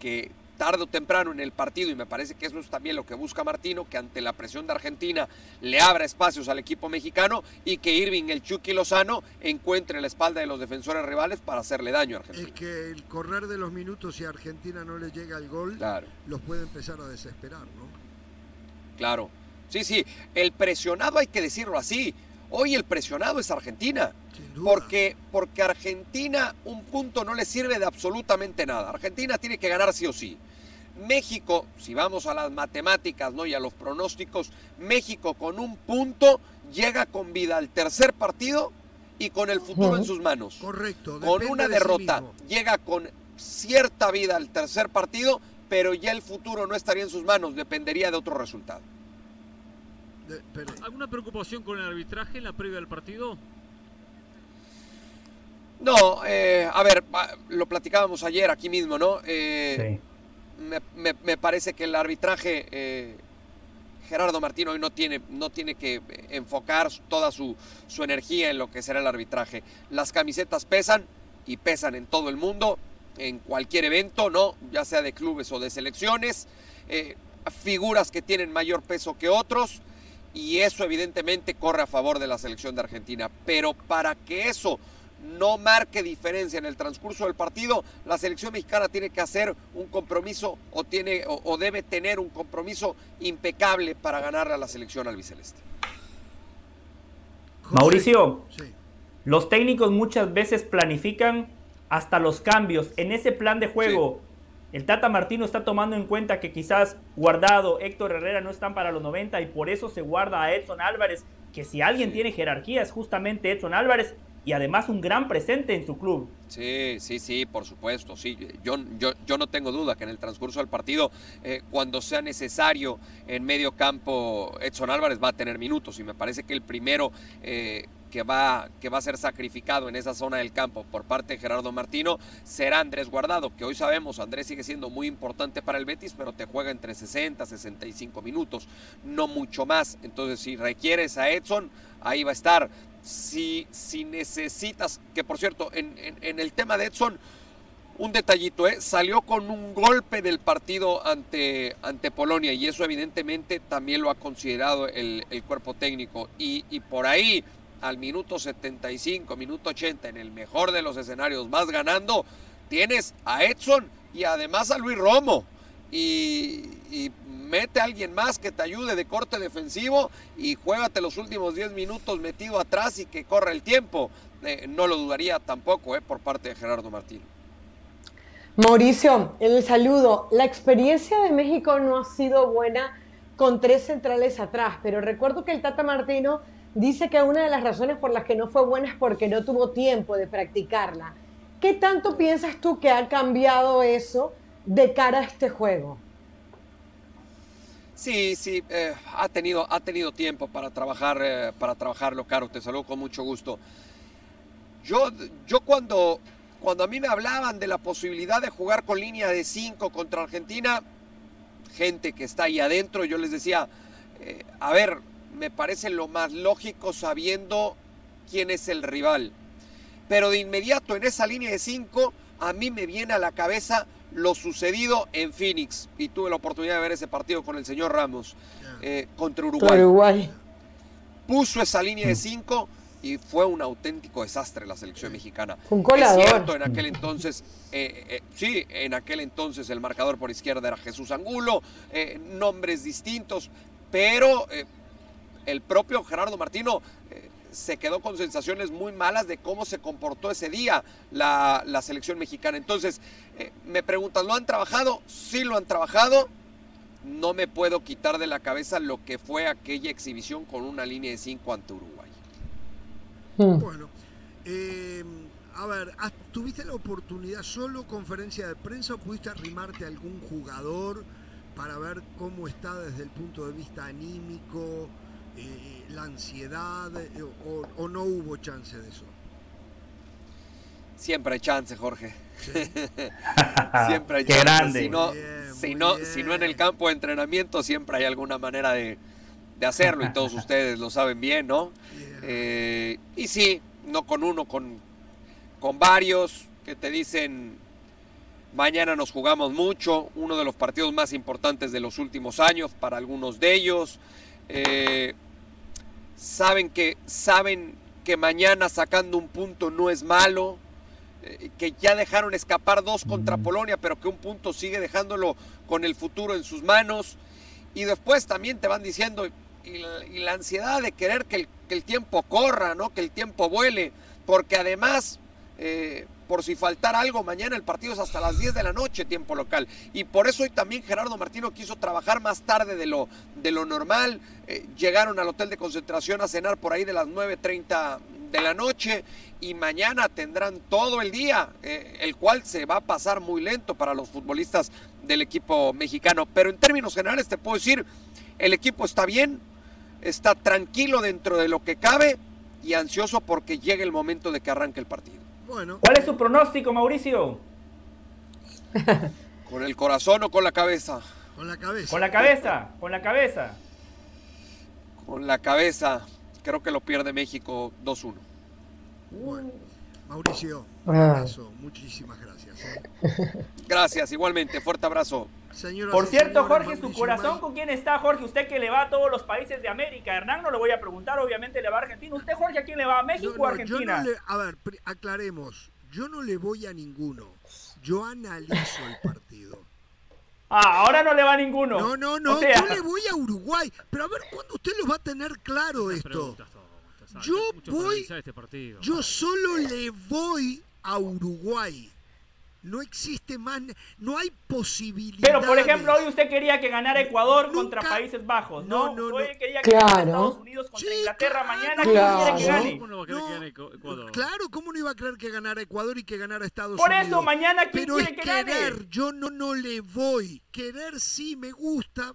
que tarde o temprano en el partido, y me parece que eso es también lo que busca Martino, que ante la presión de Argentina le abra espacios al equipo mexicano y que Irving, el Chucky Lozano, encuentre la espalda de los defensores rivales para hacerle daño a Es Argentina. que el correr de los minutos si a Argentina no le llega el gol, Claro. los puede empezar a desesperar, ¿no? Claro. Sí, sí. El presionado hay que decirlo así. Hoy el presionado es Argentina. Porque, porque Argentina un punto no le sirve de absolutamente nada. Argentina tiene que ganar sí o sí. México, si vamos a las matemáticas ¿no? y a los pronósticos, México con un punto llega con vida al tercer partido y con el futuro en sus manos. Correcto. Con una de derrota llega con cierta vida al tercer partido, pero ya el futuro no estaría en sus manos, dependería de otro resultado. De-. ¿Alguna preocupación con el arbitraje en la previa del partido? No, eh, a ver, lo platicábamos ayer aquí mismo, ¿no? Eh, Sí. me, me- me parece que el arbitraje, eh, Gerardo Martino hoy no tiene, no tiene que enfocar toda su, su energía en lo que será el arbitraje. Las camisetas pesan y pesan en todo el mundo, en cualquier evento, ¿no? Ya sea de clubes o de selecciones. eh, figuras que tienen mayor peso que otros y eso evidentemente corre a favor de la selección de Argentina. Pero para que eso no marque diferencia en el transcurso del partido, la selección mexicana tiene que hacer un compromiso o, tiene, o, o debe tener un compromiso impecable para ganarle a la selección albiceleste. Mauricio. Sí. Los técnicos muchas veces planifican hasta los cambios. En ese plan de juego, el Tata Martino está tomando en cuenta que quizás Guardado, Héctor Herrera no están para los 90 y por eso se guarda a Edson Álvarez, que si alguien tiene jerarquía es justamente Edson Álvarez y además un gran presente en su club. Sí, sí, sí, por supuesto, sí. Yo, yo, yo no tengo duda que en el transcurso del partido, eh, cuando sea necesario en medio campo, Edson Álvarez va a tener minutos y me parece que el primero eh, que, va, que va a ser sacrificado en esa zona del campo por parte de Gerardo Martino será Andrés Guardado, que hoy sabemos, Andrés sigue siendo muy importante para el Betis, pero te juega entre 60, 65 minutos, no mucho más. Entonces, si requieres a Edson, ahí va a estar. Si, si necesitas, que por cierto, en, el tema de Edson, un detallito, ¿eh? salió con un golpe del partido ante, ante Polonia y eso evidentemente también lo ha considerado el, el cuerpo técnico. Y, y por ahí, al minuto 75, minuto 80, en el mejor de los escenarios, vas ganando, tienes a Edson y además a Luis Romo. Y, mete a alguien más que te ayude de corte defensivo y juégate los últimos 10 minutos metido atrás y que corra el tiempo. Eh, no lo dudaría tampoco eh, por parte de Gerardo Martino. Mauricio, el saludo, la experiencia de México no ha sido buena con tres centrales atrás, pero recuerdo que el Tata Martino dice que una de las razones por las que no fue buena es porque no tuvo tiempo de practicarla. ¿Qué tanto piensas tú que ha cambiado eso de cara a este juego? Sí, sí, eh, ha, tenido, ha tenido tiempo para trabajar, eh, para trabajarlo, Caro, te saludo con mucho gusto. Yo, yo cuando, cuando a mí me hablaban de la posibilidad de jugar con línea de 5 contra Argentina, gente que está ahí adentro, yo les decía, eh, a ver, me parece lo más lógico sabiendo quién es el rival. Pero de inmediato en esa línea de 5, a mí me viene a la cabeza lo sucedido en Phoenix. Y tuve la oportunidad de ver ese partido con el señor Ramos eh, contra Uruguay. Uruguay. Puso esa línea de 5 y fue un auténtico desastre la selección mexicana. Un Es colador. cierto, en aquel entonces, eh, eh, sí, en aquel entonces el marcador por izquierda era Jesús Angulo, eh, nombres distintos, pero eh, el propio Gerardo Martino eh, se quedó con sensaciones muy malas de cómo se comportó ese día la, la selección mexicana. Entonces, eh, me preguntas, ¿lo han trabajado? Sí lo han trabajado. No me puedo quitar de la cabeza lo que fue aquella exhibición con una línea de 5 ante Uruguay. Hmm. Bueno, eh, a ver, ¿has- ¿tuviste la oportunidad solo conferencia de prensa o pudiste arrimarte a algún jugador para ver cómo está desde el punto de vista anímico, eh, la ansiedad, eh, o, o no hubo chance de eso? Siempre hay chance, Jorge. Sí. siempre hay Qué chance. grande. Si no, bien, si, no, bien. si no en el campo de entrenamiento, siempre hay alguna manera de, de hacerlo y todos ustedes lo saben bien, ¿no? Yeah. Eh, y sí, no con uno, con, con varios que te dicen, mañana nos jugamos mucho, uno de los partidos más importantes de los últimos años para algunos de ellos. Eh, saben, que, saben que mañana sacando un punto no es malo, eh, que ya dejaron escapar dos contra Polonia, pero que un punto sigue dejándolo con el futuro en sus manos. Y después también te van diciendo, y la, y la ansiedad de querer que el, que el tiempo corra, ¿no? que el tiempo vuele, porque además, eh, por si faltara algo, mañana el partido es hasta las 10 de la noche, tiempo local. Y por eso hoy también Gerardo Martino quiso trabajar más tarde de lo, de lo normal. Eh, llegaron al hotel de concentración a cenar por ahí de las 9.30 de la noche y mañana tendrán todo el día, eh, el cual se va a pasar muy lento para los futbolistas del equipo mexicano. Pero en términos generales te puedo decir, el equipo está bien, está tranquilo dentro de lo que cabe y ansioso porque llegue el momento de que arranque el partido. Bueno, ¿Cuál es su pronóstico, Mauricio? ¿Con el corazón o con la cabeza? con la cabeza. Con la cabeza, con la cabeza. Con la cabeza. Creo que lo pierde México 2-1. Bueno, Mauricio, un Ah. abrazo. Muchísimas gracias. ¿eh? Gracias, igualmente. Fuerte abrazo. Señoras Por cierto, señores, Jorge, su corazón, ¿con quién está, Jorge? Usted que le va a todos los países de América. Hernán no le voy a preguntar, obviamente le va a Argentina. ¿Usted, Jorge, a quién le va? ¿A México No, o no, yo Argentina? no le- a ver, aclaremos. Yo no le voy a ninguno. Yo analizo el partido. Ah, ahora no le va a ninguno. No, no, no. O sea, Yo le voy a Uruguay. Pero a ver, ¿cuándo usted lo va a tener claro esto? Yo voy- analizar este partido. Yo solo le voy a Uruguay. No existe más, no hay posibilidad. Pero, por ejemplo, hoy usted quería que ganara Ecuador Nunca- contra Países Bajos, ¿no? No, no, Hoy no. quería que ganara Claro. Estados Unidos contra Sí, Inglaterra. claro. Mañana, Claro. ¿quién quiere que gane? ¿Cómo no va a querer que gane Ecu- Ecuador? Claro, ¿cómo no iba a creer que ganara Ecuador y que ganara Estados Por Unidos? eso, mañana, ¿quién Pero es quiere que gane? querer, yo no, no le voy. Querer sí me gusta,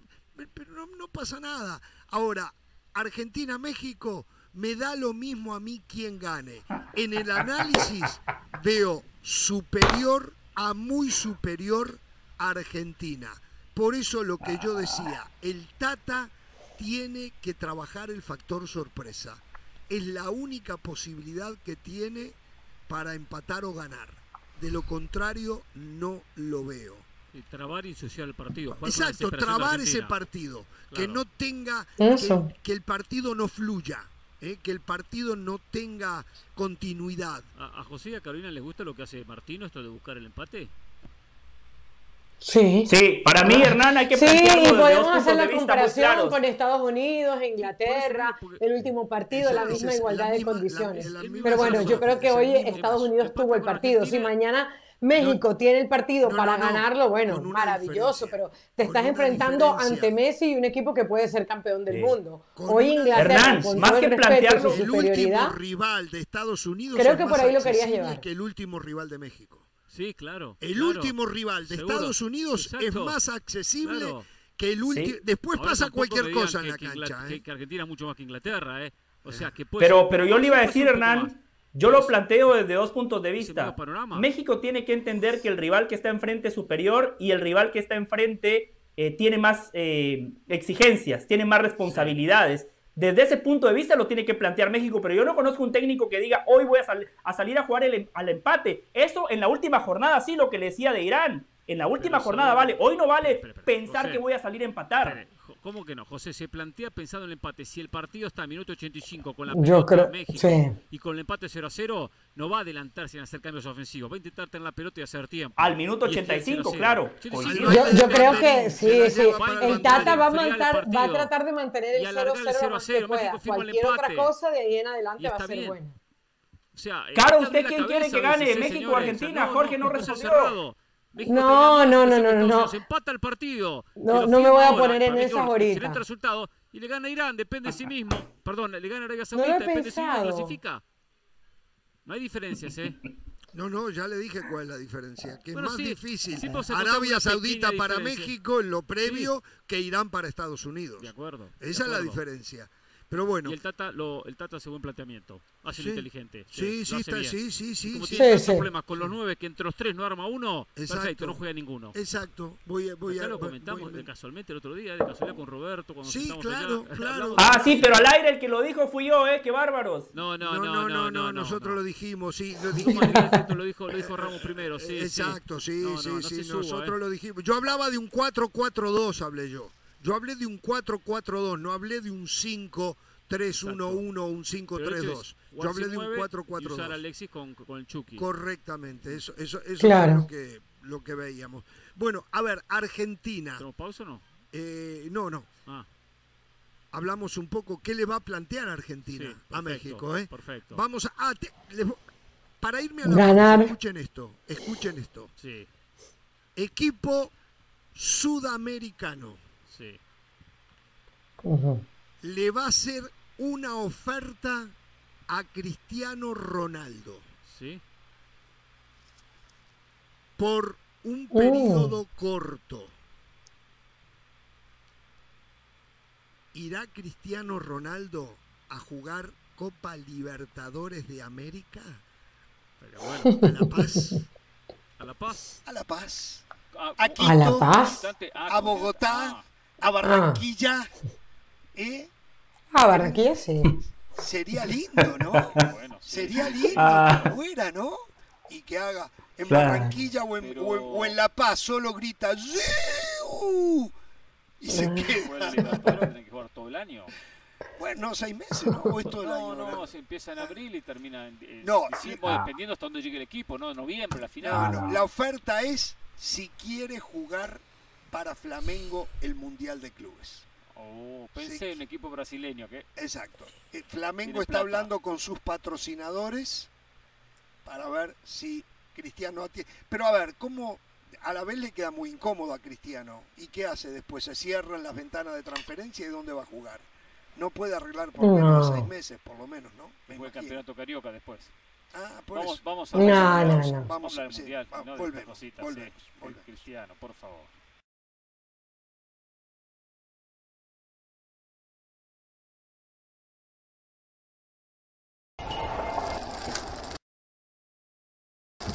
pero no, no pasa nada. Ahora, Argentina-México, me da lo mismo a mí quien gane. En el análisis veo superior a muy superior a Argentina. Por eso lo que yo decía, el Tata tiene que trabajar el factor sorpresa. Es la única posibilidad que tiene para empatar o ganar. De lo contrario, no lo veo. Y trabar y ensuciar el partido. Exacto, trabar ese partido. Que no tenga, Eso. que, que el partido no fluya, ¿eh? que el partido no tenga continuidad. ¿A, a José y a Carolina les gusta lo que hace Martino, esto de buscar el empate? Sí. Sí, para mí, Hernán, hay que Sí, y podemos hacer la comparación con Estados Unidos, Inglaterra, el último partido, la misma igualdad la de misma- condiciones. la Pero bueno, yo creo que hoy Estados. Unidos tuvo el partido. Si mañana México tiene el partido No, para no, ganarlo, bueno, maravilloso, diferencia, pero te con estás enfrentando diferencia. ante Messi y un equipo que puede ser campeón del Sí. mundo. Con Hoy Inglaterra, Hernán, con más todo que el plantearlo- su El último rival de Estados Unidos Creo es que por ahí lo querías llevar. que el último rival de México. Sí, claro. El claro. último rival de Seguro. Estados Unidos es más accesible Claro. que el último. Sí. Después Ahora pasa cualquier cosa en que- la que cancha. que, ¿eh? que Argentina es mucho más que Inglaterra, ¿eh? O sea, que puede Pero, ser- pero yo le iba a decir. Hernán, yo lo planteo desde dos puntos de vista. México tiene que entender que el rival que está enfrente es superior y el rival que está enfrente eh, tiene más eh, exigencias, tiene más responsabilidades. Desde ese punto de vista lo tiene que plantear México, pero yo no conozco un técnico que diga hoy voy a, sal- a salir a jugar el em- al empate. Eso en la última jornada sí lo que le decía de Irán. En la última jornada vale. Hoy no vale pensar que voy a salir a empatar. ¿Cómo que no? José se plantea pensando en el empate. Si el partido está a minuto 85 con la pelota creo- México sí. y con el empate 0 a 0, no va a adelantar sin hacer cambios ofensivos. Va a intentar tener la pelota y hacer tiempo. Al minuto Y es que el 85, 0-0. claro. 85, Coincido. Yo, yo creo que sí, sí. el Tata va a, mantar- va a tratar de mantener Y el alargar 0-0 el 0 lo a más 0, que pueda. México firma el Cualquier otra empate. cosa de ahí en adelante va a ser bien. bueno. O sea, Claro, ¿usted quién quiere que gane? ¿México o. Argentina? Jorge no México está respondió. México No, no, no, no, no. Empata el partido. No, no me voy a poner en con ahorita. Excelente resultado. Y le gana Irán, depende de sí mismo. Perdón, le gana Arabia Saudita, depende de sí mismo. pensado. Clasifica. No hay diferencias, ¿eh? No, no, ya le dije cuál es la diferencia. Que Bueno, es más sí, difícil sí, Arabia Saudita para diferencia. México en lo previo que Irán para Estados Unidos. De acuerdo. de Esa es la diferencia. Pero bueno, Y el Tata, lo, el Tata hace buen planteamiento. Hace Sí. lo inteligente. sí, sí, está, sí, sí, Y sí, como sí. tiene Sí, problemas con los nueve que entre los tres no arma uno, Exacto. perfecto, no juega ninguno. Exacto. Voy, a- voy Acá a. lo comentamos voy- de casualmente el otro día, de casualidad con Roberto, cuando Sí, claro, allá. claro. Ah, sí, pero al aire el que lo dijo fui yo, ¿eh? ¡Qué bárbaros! No, no, No, no, no, no, nosotros no. lo dijimos, sí, lo dijimos. Lo dijo, lo dijo Ramos primero, sí, sí. Exacto, sí, sí, no sí, nosotros ¿eh? lo dijimos. Yo hablaba de un 4-4-2, hablé yo. Yo hablé de un 4-4-2, no hablé de un 5-3-1-1 o un Pero el hecho 5-3-2. es Yo hablé de un nueve y usar a 4-4-2. Alexis con, con el Chucky. Correctamente, eso, eso, eso Claro. es lo que, lo que veíamos. Bueno, a ver, Argentina. ¿Tenemos pausa o no? Eh, no, no. Ah, Hablamos un poco qué le va a plantear Argentina sí, a perfecto, México, ¿eh? Perfecto. Vamos a. ah, te- les para irme a la Ganar. pausa, escuchen esto, escuchen esto. Sí, Equipo sudamericano sí. Le va a hacer una oferta a Cristiano Ronaldo Sí. por un Oh. periodo corto. ¿Irá Cristiano Ronaldo a jugar Copa Libertadores de América? Pero bueno, ¿A La Paz? a La Paz. A La Paz, Ah, A ¿cómo? ¿A La Paz? Ah, a Bogotá, ah, a Barranquilla. ¿eh? Ah, Barranquilla sí. Sería lindo, ¿no? bueno, sí. Sería lindo Ah. que fuera, ¿no? Y que haga en Claro. Barranquilla o en, Pero- o en- o en La Paz, solo grita "Ziu", y se queda. el Libertadores, tiene que jugar todo el año. Bueno, seis meses, ¿no? O es todo el No, año, no, ¿no? se empieza en abril y termina en, en No, diciembre, ah. dependiendo hasta dónde llegue el equipo, ¿no? Noviembre, la final. No, no, La oferta es si quiere jugar para Flamengo el Mundial de Clubes. Oh, pensé Sí. en equipo brasileño que Exacto. Eh, Flamengo está plata. hablando con sus patrocinadores para ver si Cristiano Pero a ver, ¿cómo a la vez le queda muy incómodo a Cristiano? ¿Y qué hace después? ¿Se cierran las ventanas de transferencia y dónde va a jugar? No puede arreglar por lo menos No. seis meses, por lo menos, ¿no? Me imagino. campeonato carioca después. Ah, por Vamos, eso. vamos a No, vamos, no, vamos, no. Vamos a hablar del sí, mundial, va- no volvemos, cositas, volvemos, sí. volvemos. Cristiano, por favor.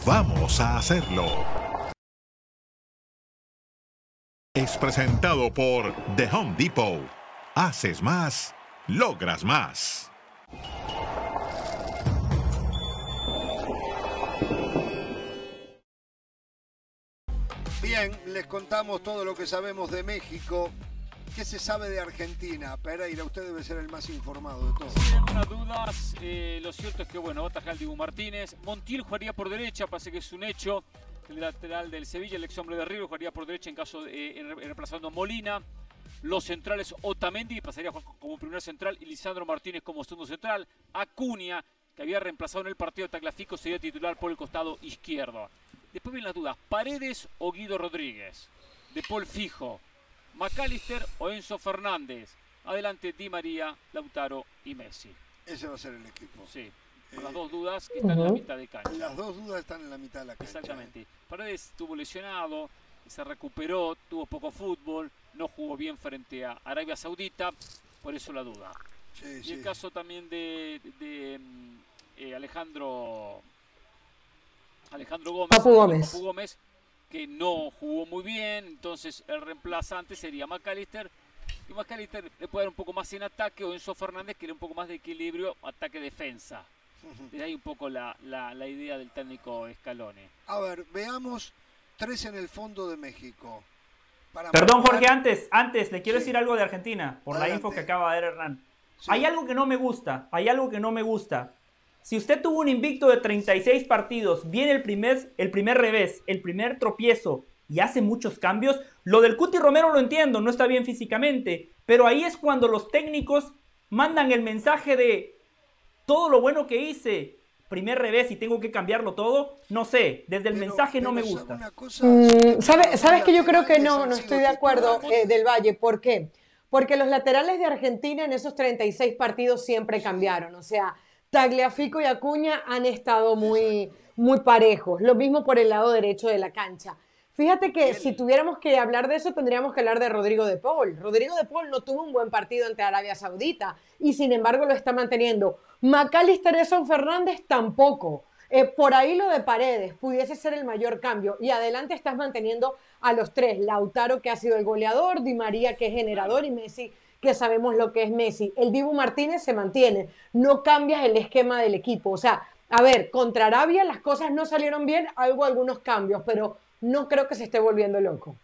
Vamos a hacerlo. Es presentado por The Home Depot. Haces más, logras más. Bien, les contamos todo lo que sabemos de México. ¿Qué se sabe de Argentina? Pereira, usted debe ser el más informado de todos. Sin algunas dudas, eh, lo cierto es que bueno, va a atajar el Dibu Martínez. Montiel jugaría por derecha, parece que es un hecho. El lateral del Sevilla, el ex hombre de River, jugaría por derecha en caso de eh, reemplazando a Molina. Los centrales Otamendi pasaría como primer central y Lisandro Martínez como segundo central. Acuña, que había reemplazado en el partido de Taclafico, sería titular por el costado izquierdo. Después vienen las dudas, Paredes o Guido Rodríguez. De Paul Fijo, McAllister o Enzo Fernández. Adelante Di María, Lautaro y Messi. Ese va a ser el equipo. Sí, con Eh, las dos dudas que están en la mitad de cancha. Las dos dudas están en la mitad de la cancha. Exactamente. Paredes estuvo lesionado, se recuperó, tuvo poco fútbol, no jugó bien frente a Arabia Saudita, por eso la duda. Sí, Y sí. el caso también de, de, mm, eh, Alejandro Alejandro Gómez, Papu Gómez. Papu Gómez, que no jugó muy bien, entonces el reemplazante sería McAllister. Y McAllister le puede dar un poco más en ataque o Enzo Fernández quiere un poco más de equilibrio ataque-defensa. De ahí un poco la, la- la idea del técnico Scaloni. A ver, veamos tres en el fondo de México. Para Perdón, marcar- Jorge, antes, antes, le quiero Sí. decir algo de Argentina, por la info que acaba de dar Hernán. Sí. Hay algo que no me gusta, hay algo que no me gusta. Si usted tuvo un invicto de 36 partidos, viene el primer, el primer revés, el primer tropiezo y hace muchos cambios, lo del Cuti Romero lo entiendo, no está bien físicamente, pero ahí es cuando los técnicos mandan el mensaje de todo lo bueno que hice, primer revés y tengo que cambiarlo todo, no sé, desde el Pero- mensaje no me gusta. cosa- Mm, ¿sabe- ¿Sabes que yo creo que no, no estoy de acuerdo eh, del Valle? ¿Por qué? Porque los laterales de Argentina en esos 36 partidos siempre cambiaron. O sea, Tagliafico y Acuña han estado muy, muy parejos. Lo mismo por el lado derecho de la cancha. Fíjate que si tuviéramos que hablar de eso, tendríamos que hablar de Rodrigo de Paul. Rodrigo de Paul no tuvo un buen partido ante Arabia Saudita y sin embargo lo está manteniendo. Macalister Edson Fernández tampoco. Eh, por ahí lo de Paredes pudiese ser el mayor cambio. Y adelante estás manteniendo a los tres. Lautaro, que ha sido el goleador, Di María, que es generador, y Messi, que sabemos lo que es Messi. El Dibu Martínez se mantiene. No cambias el esquema del equipo. O sea, a ver, contra Arabia las cosas no salieron bien, algo algunos cambios, pero no creo que se esté volviendo loco.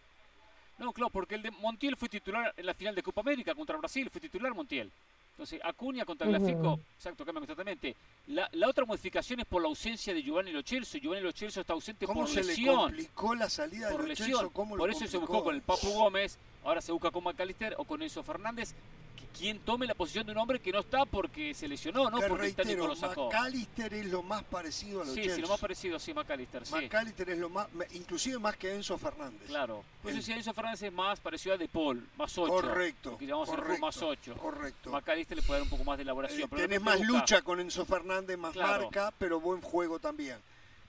No, claro, porque el de Montiel fue titular en la final de Copa América contra Brasil, fue titular Montiel. Entonces, Acuña contra Ujú. Glafico, exacto, cambia constantemente. La, la otra modificación es por la ausencia de Giovanni Lo Celso. Giovanni Lo Celso está ausente ¿Cómo por se le lesión. complicó la salida de Por lesión. Lo Por eso se buscó con el Papu Gómez, ahora se busca con McAllister o con Enzo Fernández. Quien tome la posición de un hombre que no está porque se lesionó, no Que porque técnico reitero, lo sacó. McAllister es lo más parecido a los Sí, sí, lo más parecido, sí, McAllister, sí. McAllister es lo más, inclusive más que Enzo Fernández. Claro. Pues si Enzo Fernández es más parecido a De Paul, más 8. Correcto, Que llamamos correcto, más 8. correcto. McAllister le puede dar un poco más de elaboración. Eh, pero tenés más busca- lucha con Enzo Fernández, más Claro. marca, pero buen juego también.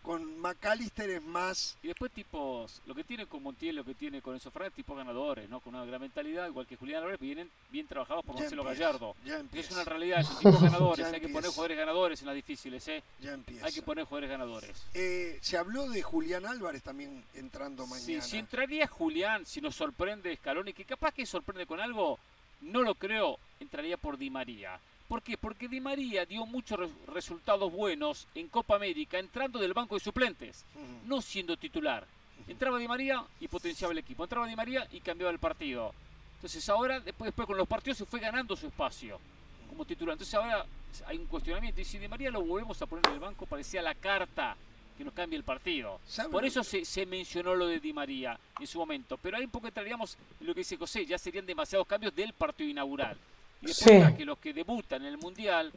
Con McAllister es más Y después tipos, lo que tiene con Montiel, lo que tiene con Enzo Fernández, tipos ganadores, ¿no? Con una gran mentalidad, igual que Julián Álvarez, vienen bien trabajados por Marcelo empieza, Gallardo. ya Es una realidad, son tipos ganadores, hay que poner jugadores ganadores en las difíciles, ¿eh? ya empieza. Hay que poner jugadores ganadores. Eh, se habló de Julián Álvarez también entrando Sí, mañana. si entraría Julián, si nos sorprende Scaloni, que capaz que sorprende con algo, no lo creo, entraría por Di María. ¿Por qué? Porque Di María dio muchos re- resultados buenos en Copa América entrando del banco de suplentes, no siendo titular. Entraba Di María y potenciaba el equipo. Entraba Di María y cambiaba el partido. Entonces ahora, después, después con los partidos se fue ganando su espacio como titular. Entonces ahora hay un cuestionamiento. Y si Di María lo volvemos a poner en el banco, parecía la carta que nos cambie el partido. ¿Sabe Por eso se, se mencionó lo de Di María en su momento. Pero ahí un poco entraríamos en lo que dice José, ya serían demasiados cambios del partido inaugural. Y después Sí. está que los que debutan en el Mundial,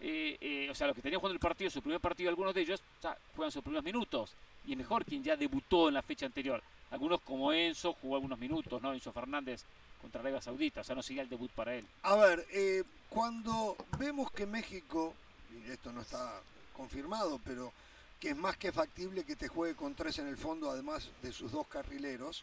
eh, eh, o sea, los que tenían jugando el partido, su primer partido, algunos de ellos ya juegan sus primeros minutos. Y es mejor quien ya debutó en la fecha anterior. Algunos como Enzo jugó algunos minutos, ¿no? Enzo Fernández contra Arabia Saudita, o sea, no sería el debut para él. A ver, eh, cuando vemos que México, y esto no está confirmado, pero que es más que factible que te juegue con tres en el fondo, además de sus dos carrileros,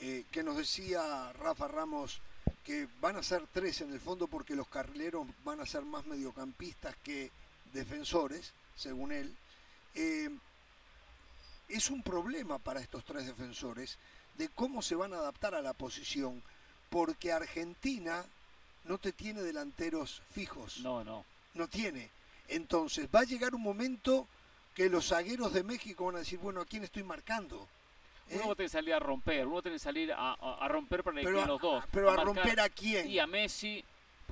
eh, que nos decía Rafa Ramos que van a ser tres en el fondo porque los carrileros van a ser más mediocampistas que defensores, según él. Eh, es un problema para estos tres defensores de cómo se van a adaptar a la posición, porque Argentina no te tiene delanteros fijos, no, No, no. tiene. Entonces va a llegar un momento que los zagueros de México van a decir, bueno, ¿a quién estoy marcando? ¿Eh? Uno tiene que salir a romper, uno tiene que salir a, a- a romper para queden a- los dos. pero a marcar romper a quién? Y a Messi,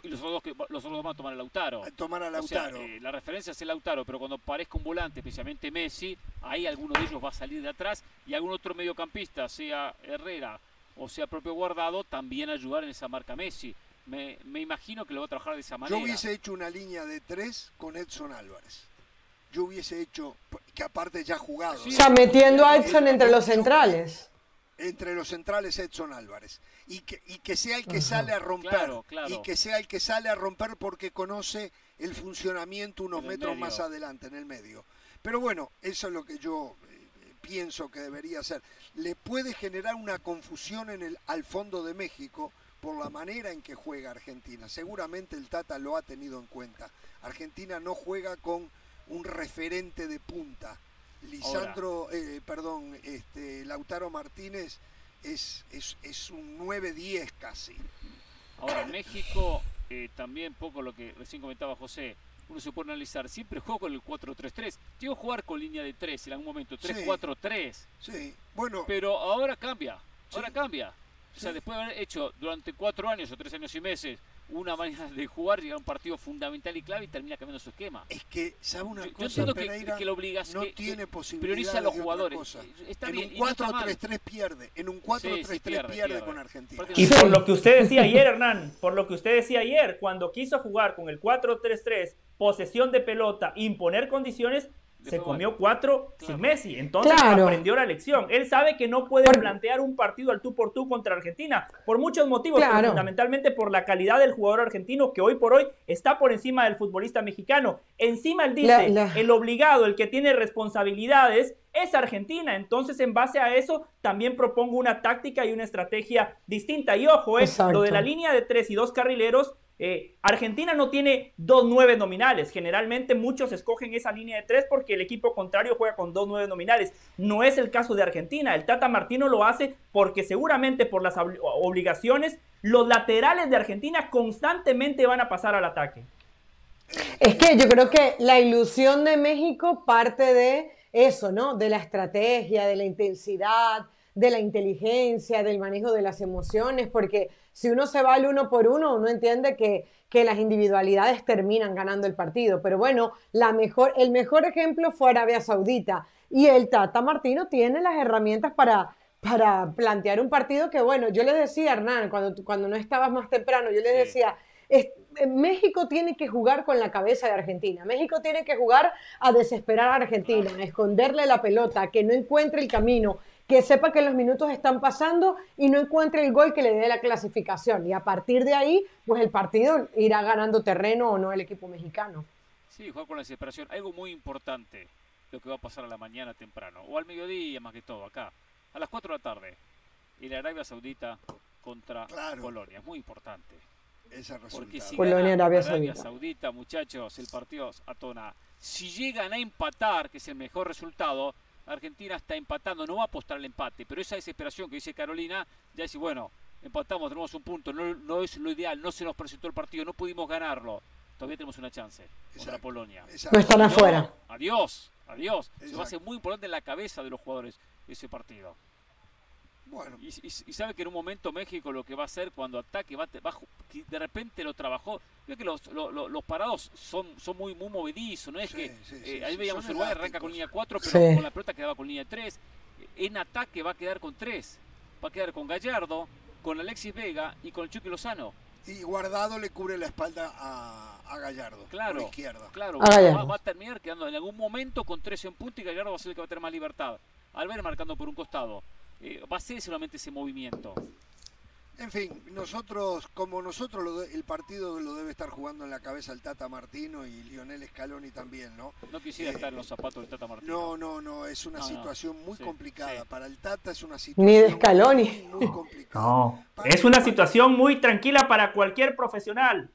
y los otros, dos que, los otros dos van a tomar a Lautaro. A tomar a O sea, Lautaro. eh, la referencia es el Lautaro, pero cuando parezca un volante, especialmente Messi, ahí alguno de ellos va a salir de atrás y algún otro mediocampista, sea Herrera o sea propio Guardado, también ayudar en esa marca Messi. Me, me imagino que lo va a trabajar de esa manera. Yo hubiese hecho una línea de tres con Edson Álvarez. Yo hubiese hecho, que aparte ya ha jugado. Sí. O sea, metiendo a Edson entre los centrales. entre los centrales Edson Álvarez y que, y que sea el que sale a romper Claro, claro. y que sea el que sale a romper porque conoce el funcionamiento unos metros medio. más adelante en el medio pero bueno eso es lo que yo eh, pienso que debería ser le puede generar una confusión en el al fondo de México por la manera en que juega Argentina seguramente el Tata lo ha tenido en cuenta Argentina no juega con un referente de punta Lisandro, eh, perdón, este, Lautaro Martínez es, es, es un 9-10 casi. Ahora, México, eh, también poco lo que recién comentaba José, uno se puede analizar, siempre juego con el 4-3-3. Llegó a jugar con línea de 3 en algún momento, 3-4-3. Sí, bueno, Pero ahora cambia, ahora Sí. cambia. O sea, Sí. después de haber hecho durante cuatro años o tres años y meses una manera de jugar, llega a un partido fundamental y clave y termina cambiando su esquema. es que, ¿sabe una Yo, yo cosa? que, Pereira? que lo obligas, no que, que tiene posibilidad prioriza a los de jugadores. cosa. Está en bien, un y no está mal. 4-3-3 pierde, en un 4-3-3 Sí, sí, pierde, pierde, pierde. con Argentina. Y por lo que usted decía ayer, Hernán, por lo que usted decía ayer, cuando quiso jugar con el 4-3-3, posesión de pelota, imponer condiciones, se comió cuatro Claro. sin Messi. Entonces Claro. aprendió la lección. Él sabe que no puede Por- plantear un partido al tú por tú contra Argentina, por muchos motivos, pero fundamentalmente por la calidad del jugador argentino que hoy por hoy está por encima del futbolista mexicano. Encima él dice, La- la- el obligado, el que tiene responsabilidades, es Argentina. Entonces, en base a eso, también propongo una táctica y una estrategia distinta. Y ojo, eh, lo de la línea de tres y dos carrileros, eh, Argentina no tiene dos nueve nominales. Generalmente muchos escogen esa línea de tres porque el equipo contrario juega con dos nueve nominales. No es el caso de Argentina. El Tata Martino lo hace porque seguramente por las obli- obligaciones, los laterales de Argentina constantemente van a pasar al ataque. Es que yo creo que la ilusión de México parte de eso, ¿no? De la estrategia, de la intensidad, de la inteligencia, del manejo de las emociones, porque si uno se va al uno por uno, uno entiende que, que las individualidades terminan ganando el partido. Pero bueno, la mejor, el mejor ejemplo fue Arabia Saudita y el Tata Martino tiene las herramientas para, para plantear un partido que, bueno, yo les decía, Hernán, cuando, cuando no estabas más temprano, yo les Sí. decía, es- eh, México tiene que jugar con la cabeza de Argentina. México tiene que jugar a desesperar a Argentina, a esconderle la pelota, que no encuentre el camino, que sepa que los minutos están pasando y no encuentre el gol que le dé la clasificación. Y a partir de ahí, pues el partido irá ganando terreno o no el equipo mexicano. Sí, jugar con la desesperación. Algo muy importante, lo que va a pasar a la mañana temprano, o al mediodía más que todo, acá, a las 4 de la tarde, y la Arabia Saudita contra Claro. Polonia. Es muy importante. Ese Porque si Polonia, gana Arabia Arabia Saudita. Saudita, muchachos, el partido a tona. Si llegan a empatar, que es el mejor resultado, Argentina está empatando, no va a apostar al empate, pero esa desesperación que dice Carolina, ya dice, bueno, empatamos, tenemos un punto, no, no es lo ideal, no se nos presentó el partido, no pudimos ganarlo. Todavía tenemos una chance contra Exacto. Polonia. Exacto. No están afuera. Adiós, adiós. Se va a hacer muy importante en la cabeza de los jugadores ese partido. Bueno, Y, y- y sabe que en un momento México lo que va a hacer cuando ataque, va, de repente lo trabajó. Veo que los, lo- lo- los parados son, son muy, muy movedizos, no es Sí, que sí, eh, sí, ahí sí, veíamos Uruguay arranca con línea 4, pero Sí. con la pelota quedaba con línea 3. En ataque va a quedar con 3. Va a quedar con Gallardo, con Alexis Vega y con el Chucky Lozano. y Guardado le cubre la espalda a, a Gallardo. Claro, Por la izquierda. claro. Va, va a terminar quedando en algún momento con 3 en punto y Gallardo va a ser el que va a tener más libertad. Albert marcando por un costado. Eh, va a ser seguramente ese movimiento. En fin, nosotros, como nosotros, lo de- el partido lo debe estar jugando en la cabeza el Tata Martino y Lionel Scaloni también, ¿no? No quisiera Eh, estar en los zapatos del Tata Martino. No, no, no, es una No, no. situación muy Sí, complicada. sí. Para el Tata es una situación Ni de Scaloni. muy, muy complicada. No, es una situación muy tranquila para cualquier profesional.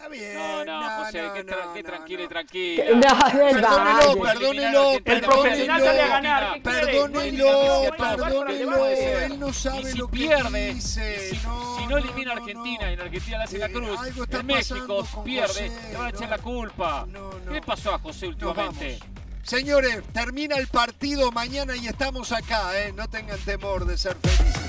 Está bien, No, no, no, José, no, qué, tra- no. Que- es verdad. Perdónelo, perdónelo, El profesional sale a perdónelo. ganar. Perdónelo, que perdónelo, él no sabe y si lo que pierde, dice. y si, no, si no elimina a Argentina y en Argentina le hace la Eh, cruz, en México pierde, José, le van a echar no. la culpa. No, no. ¿Qué pasó a José últimamente? Señores, termina el partido mañana y estamos acá, ¿eh? No tengan temor de ser felices.